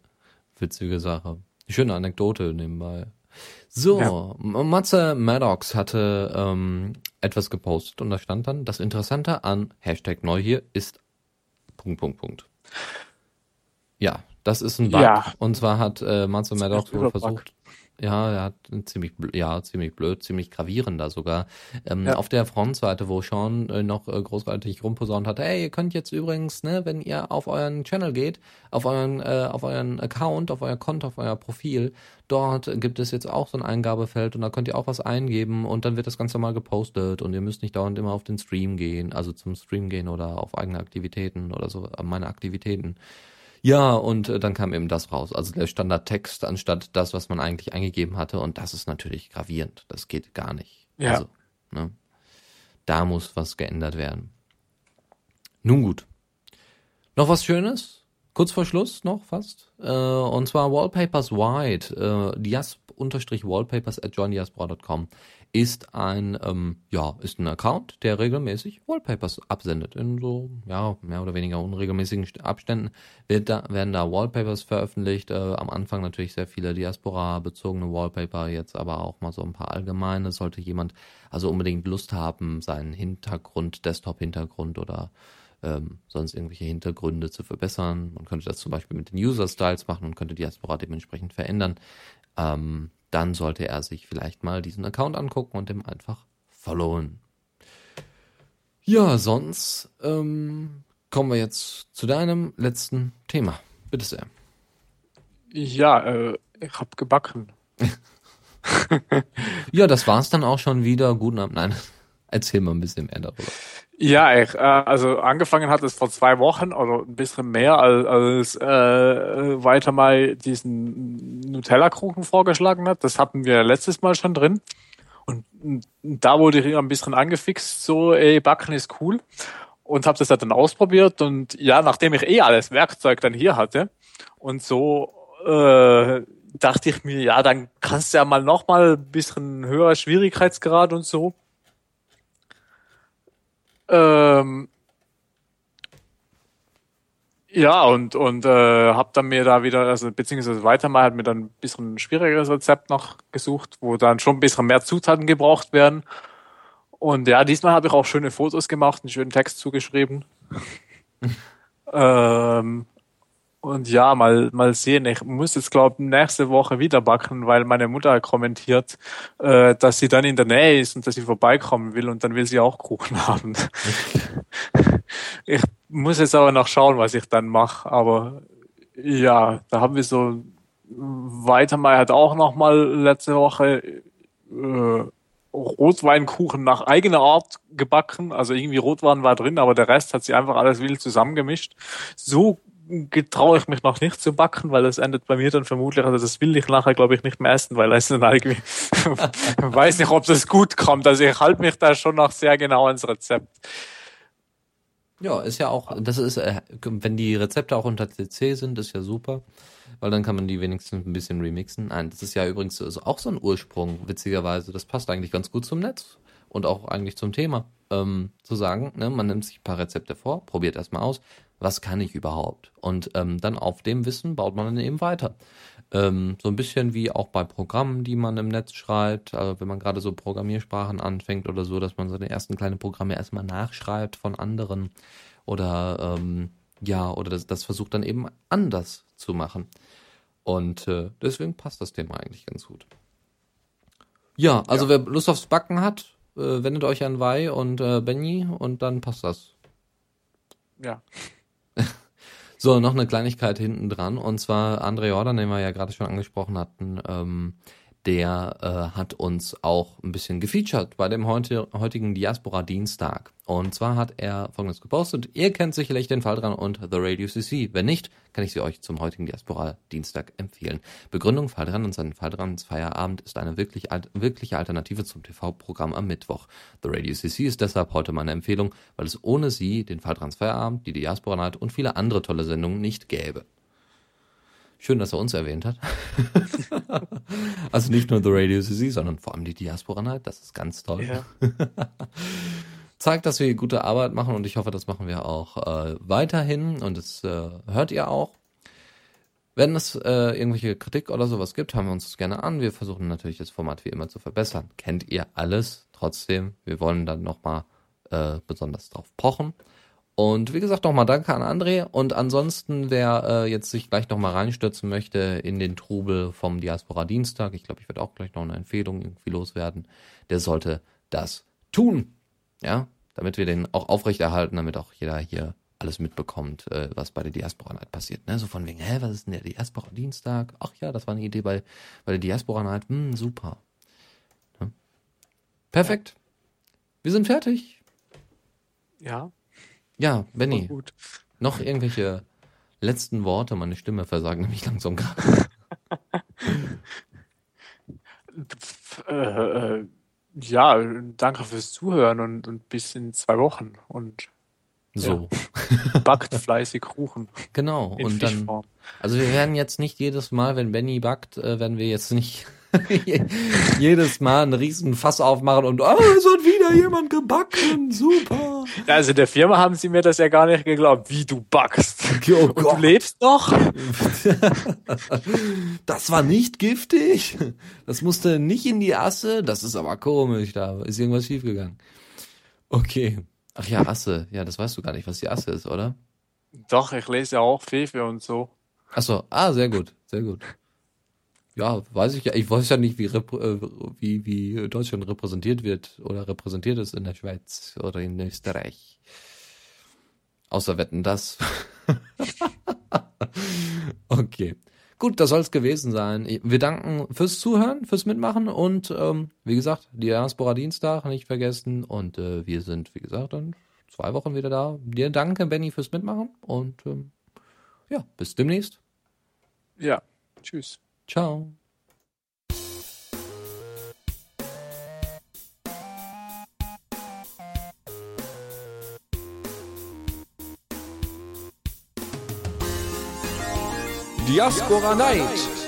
witzige Sache. Schöne Anekdote nebenbei. So, Ja. Matze Maddox hatte ähm, etwas gepostet und da stand dann, das Interessante an Hashtag neu hier ist Punkt, Punkt, Punkt. Ja, das ist ein Bug. Ja. Und zwar hat äh, Matze Maddox wohl versucht, ja, er hat ein ziemlich, ja, ziemlich blöd, ziemlich gravierender sogar. Ähm, Ja. Auf der Frontseite, wo Sean äh, noch äh, großartig rumposaunt hat, hey, ihr könnt jetzt übrigens, ne, wenn ihr auf euren Channel geht, auf euren, äh, auf euren Account, auf euer Konto, auf euer Profil, dort gibt es jetzt auch so ein Eingabefeld und da könnt ihr auch was eingeben und dann wird das Ganze mal gepostet und ihr müsst nicht dauernd immer auf den Stream gehen, also zum Stream gehen oder auf eigene Aktivitäten oder so, äh, meine Aktivitäten. Ja, und äh, dann kam eben das raus. Also der Standardtext anstatt das, was man eigentlich eingegeben hatte. Und das ist natürlich gravierend. Das geht gar nicht. Ja. Also, ne? Da muss was geändert werden. Nun gut. Noch was Schönes? Kurz vor Schluss noch fast. Äh, und zwar Wallpapers White. Äh, diasp-wallpapers at johndiaspora.com ist ein, ähm, ja, ist ein Account, der regelmäßig Wallpapers absendet. In so, ja, mehr oder weniger unregelmäßigen St- Abständen wird da, werden da Wallpapers veröffentlicht. Äh, am Anfang natürlich sehr viele Diaspora-bezogene Wallpaper, jetzt aber auch mal so ein paar allgemeine. Sollte jemand also unbedingt Lust haben, seinen Hintergrund, Desktop-Hintergrund oder ähm, sonst irgendwelche Hintergründe zu verbessern. Man könnte das zum Beispiel mit den User-Styles machen und könnte Diaspora dementsprechend verändern. Ähm, dann sollte er sich vielleicht mal diesen Account angucken und dem einfach followen. Ja, sonst ähm, kommen wir jetzt zu deinem letzten Thema. Bitte sehr. Ja, äh, ich hab gebacken. (laughs) Ja, das war's dann auch schon wieder. Guten Abend. Nein, (laughs) erzähl mal ein bisschen mehr darüber. Ja, äh, also angefangen hat es vor zwei Wochen oder ein bisschen mehr, als, als äh, weiter mal diesen Nutella-Kuchen vorgeschlagen hat. Das hatten wir letztes Mal schon drin. Und und da wurde ich ein bisschen angefixt, so, ey, Backen ist cool. Und habe das dann ausprobiert. Und ja, nachdem ich eh alles Werkzeug dann hier hatte und so äh, dachte ich mir, ja, dann kannst du ja mal noch mal ein bisschen höherer Schwierigkeitsgrad und so. Ähm, ja, und, und äh, hab dann mir da wieder, also beziehungsweise weiter mal, hat mir dann ein bisschen ein schwierigeres Rezept noch gesucht, wo dann schon ein bisschen mehr Zutaten gebraucht werden. Und ja, diesmal habe ich auch schöne Fotos gemacht, einen schönen Text zugeschrieben. (laughs) ähm, und ja, mal, mal sehen. Ich muss jetzt, glaube nächste Woche wieder backen, weil meine Mutter kommentiert, äh, dass sie dann in der Nähe ist und dass sie vorbeikommen will und dann will sie auch Kuchen (laughs) haben. ich muss jetzt aber noch schauen, was ich dann mache. Aber ja, da haben wir so Weitermeier hat auch noch mal letzte Woche äh, Rotweinkuchen nach eigener Art gebacken. Also irgendwie Rotwein war drin, aber der Rest hat sie einfach alles wild zusammengemischt. So getraue ich mich noch nicht zu backen, weil das endet bei mir dann vermutlich, also das will ich nachher, glaube ich, nicht mehr essen, weil es dann irgendwie, (laughs) weiß nicht, ob das gut kommt. Also ich halte mich da schon noch sehr genau ans Rezept. Ja, ist ja auch, das ist, äh, wenn die Rezepte auch unter CC sind, ist ja super, weil dann kann man die wenigstens ein bisschen remixen. Nein, das ist ja übrigens auch so ein Ursprung, witzigerweise. Das passt eigentlich ganz gut zum Netz und auch eigentlich zum Thema. Ähm, zu sagen, ne, man nimmt sich ein paar Rezepte vor, probiert erstmal aus, was kann ich überhaupt? Und ähm, dann auf dem Wissen baut man dann eben weiter. Ähm, so ein bisschen wie auch bei Programmen, die man im Netz schreibt, also wenn man gerade so Programmiersprachen anfängt oder so, dass man so die ersten kleinen Programme erstmal nachschreibt von anderen oder ähm, ja, oder das, das versucht dann eben anders zu machen. Und äh, deswegen passt das Thema eigentlich ganz gut. Ja, also wer Lust aufs Backen hat, wendet euch an Wei und äh, Benny und dann passt das. Ja. (laughs) So, noch eine Kleinigkeit hinten dran. Und zwar André Jordan, den wir ja gerade schon angesprochen hatten, ähm, der äh, hat uns auch ein bisschen gefeatured bei dem heute, heutigen Diaspora Dienstag. Und zwar hat er folgendes gepostet. Ihr kennt sicherlich den Fall dran und The Radio CC. Wenn nicht, kann ich sie euch zum heutigen Diaspora Dienstag empfehlen. Begründung Fall dran und sein Fall dran Feierabend ist eine wirklich, alt, wirkliche Alternative zum TV-Programm am Mittwoch. The Radio CC ist deshalb heute meine Empfehlung, weil es ohne sie den Fall dran Feierabend, die Diaspora Night und viele andere tolle Sendungen nicht gäbe. Schön, dass er uns erwähnt hat. (laughs) also nicht nur The Radio CC, sondern vor allem die Diaspora Night. Das ist ganz toll. Ja. (laughs) Zeigt, dass wir gute Arbeit machen und ich hoffe, das machen wir auch äh, weiterhin und das äh, hört ihr auch. Wenn es äh, irgendwelche Kritik oder sowas gibt, hören wir uns das gerne an. Wir versuchen natürlich das Format wie immer zu verbessern. Kennt ihr alles? Trotzdem, wir wollen dann nochmal äh, besonders drauf pochen. Und wie gesagt, nochmal danke an André. Und ansonsten, wer äh, jetzt sich gleich nochmal reinstürzen möchte in den Trubel vom Diaspora Dienstag, ich glaube, ich werde auch gleich noch eine Empfehlung irgendwie loswerden, der sollte das tun. Ja, damit wir den auch aufrechterhalten, damit auch jeder hier alles mitbekommt, äh, was bei der Diaspora Night passiert. Ne? So von wegen, hä, was ist denn der Diaspora Dienstag? Ach ja, das war eine Idee bei, bei der Diaspora Night. Hm, super. Ja. Perfekt. Wir sind fertig. Ja. Ja, Benny, Gut. noch irgendwelche letzten Worte? Meine Stimme versagt nämlich langsam gerade. Äh, äh, ja, danke fürs Zuhören und, und bis in zwei Wochen. Und So, backt fleißig Kuchen genau. in Und dann, Fischform. also wir werden jetzt nicht jedes Mal, wenn Benny backt, äh, werden wir jetzt nicht (laughs) jedes Mal einen riesen Fass aufmachen und, oh, es hat wieder jemand gebacken, super. Also in der Firma haben sie mir das ja gar nicht geglaubt, wie du backst. (laughs) Oh Und du lebst noch? (laughs) Das war nicht giftig. Das musste nicht in die Asse. Das ist aber komisch. Da ist irgendwas schiefgegangen. Okay. Ach ja, Asse. Ja, das weißt du gar nicht, was die Asse ist, oder? Doch, ich lese ja auch Fefe und so. Ach so. Ah, sehr gut. Sehr gut. Ja, weiß ich ja. Ich weiß ja nicht, wie, äh, wie, wie Deutschland repräsentiert wird oder repräsentiert ist in der Schweiz oder in Österreich. Außer Wetten, das. (laughs) okay. Gut, das soll es gewesen sein. Wir danken fürs Zuhören, fürs Mitmachen und ähm, wie gesagt, Diaspora Dienstag nicht vergessen und äh, wir sind, wie gesagt, dann zwei Wochen wieder da. Dir danke, Benny, fürs Mitmachen und ähm, ja, bis demnächst. Ja, tschüss. Ciao. Diaspora Night.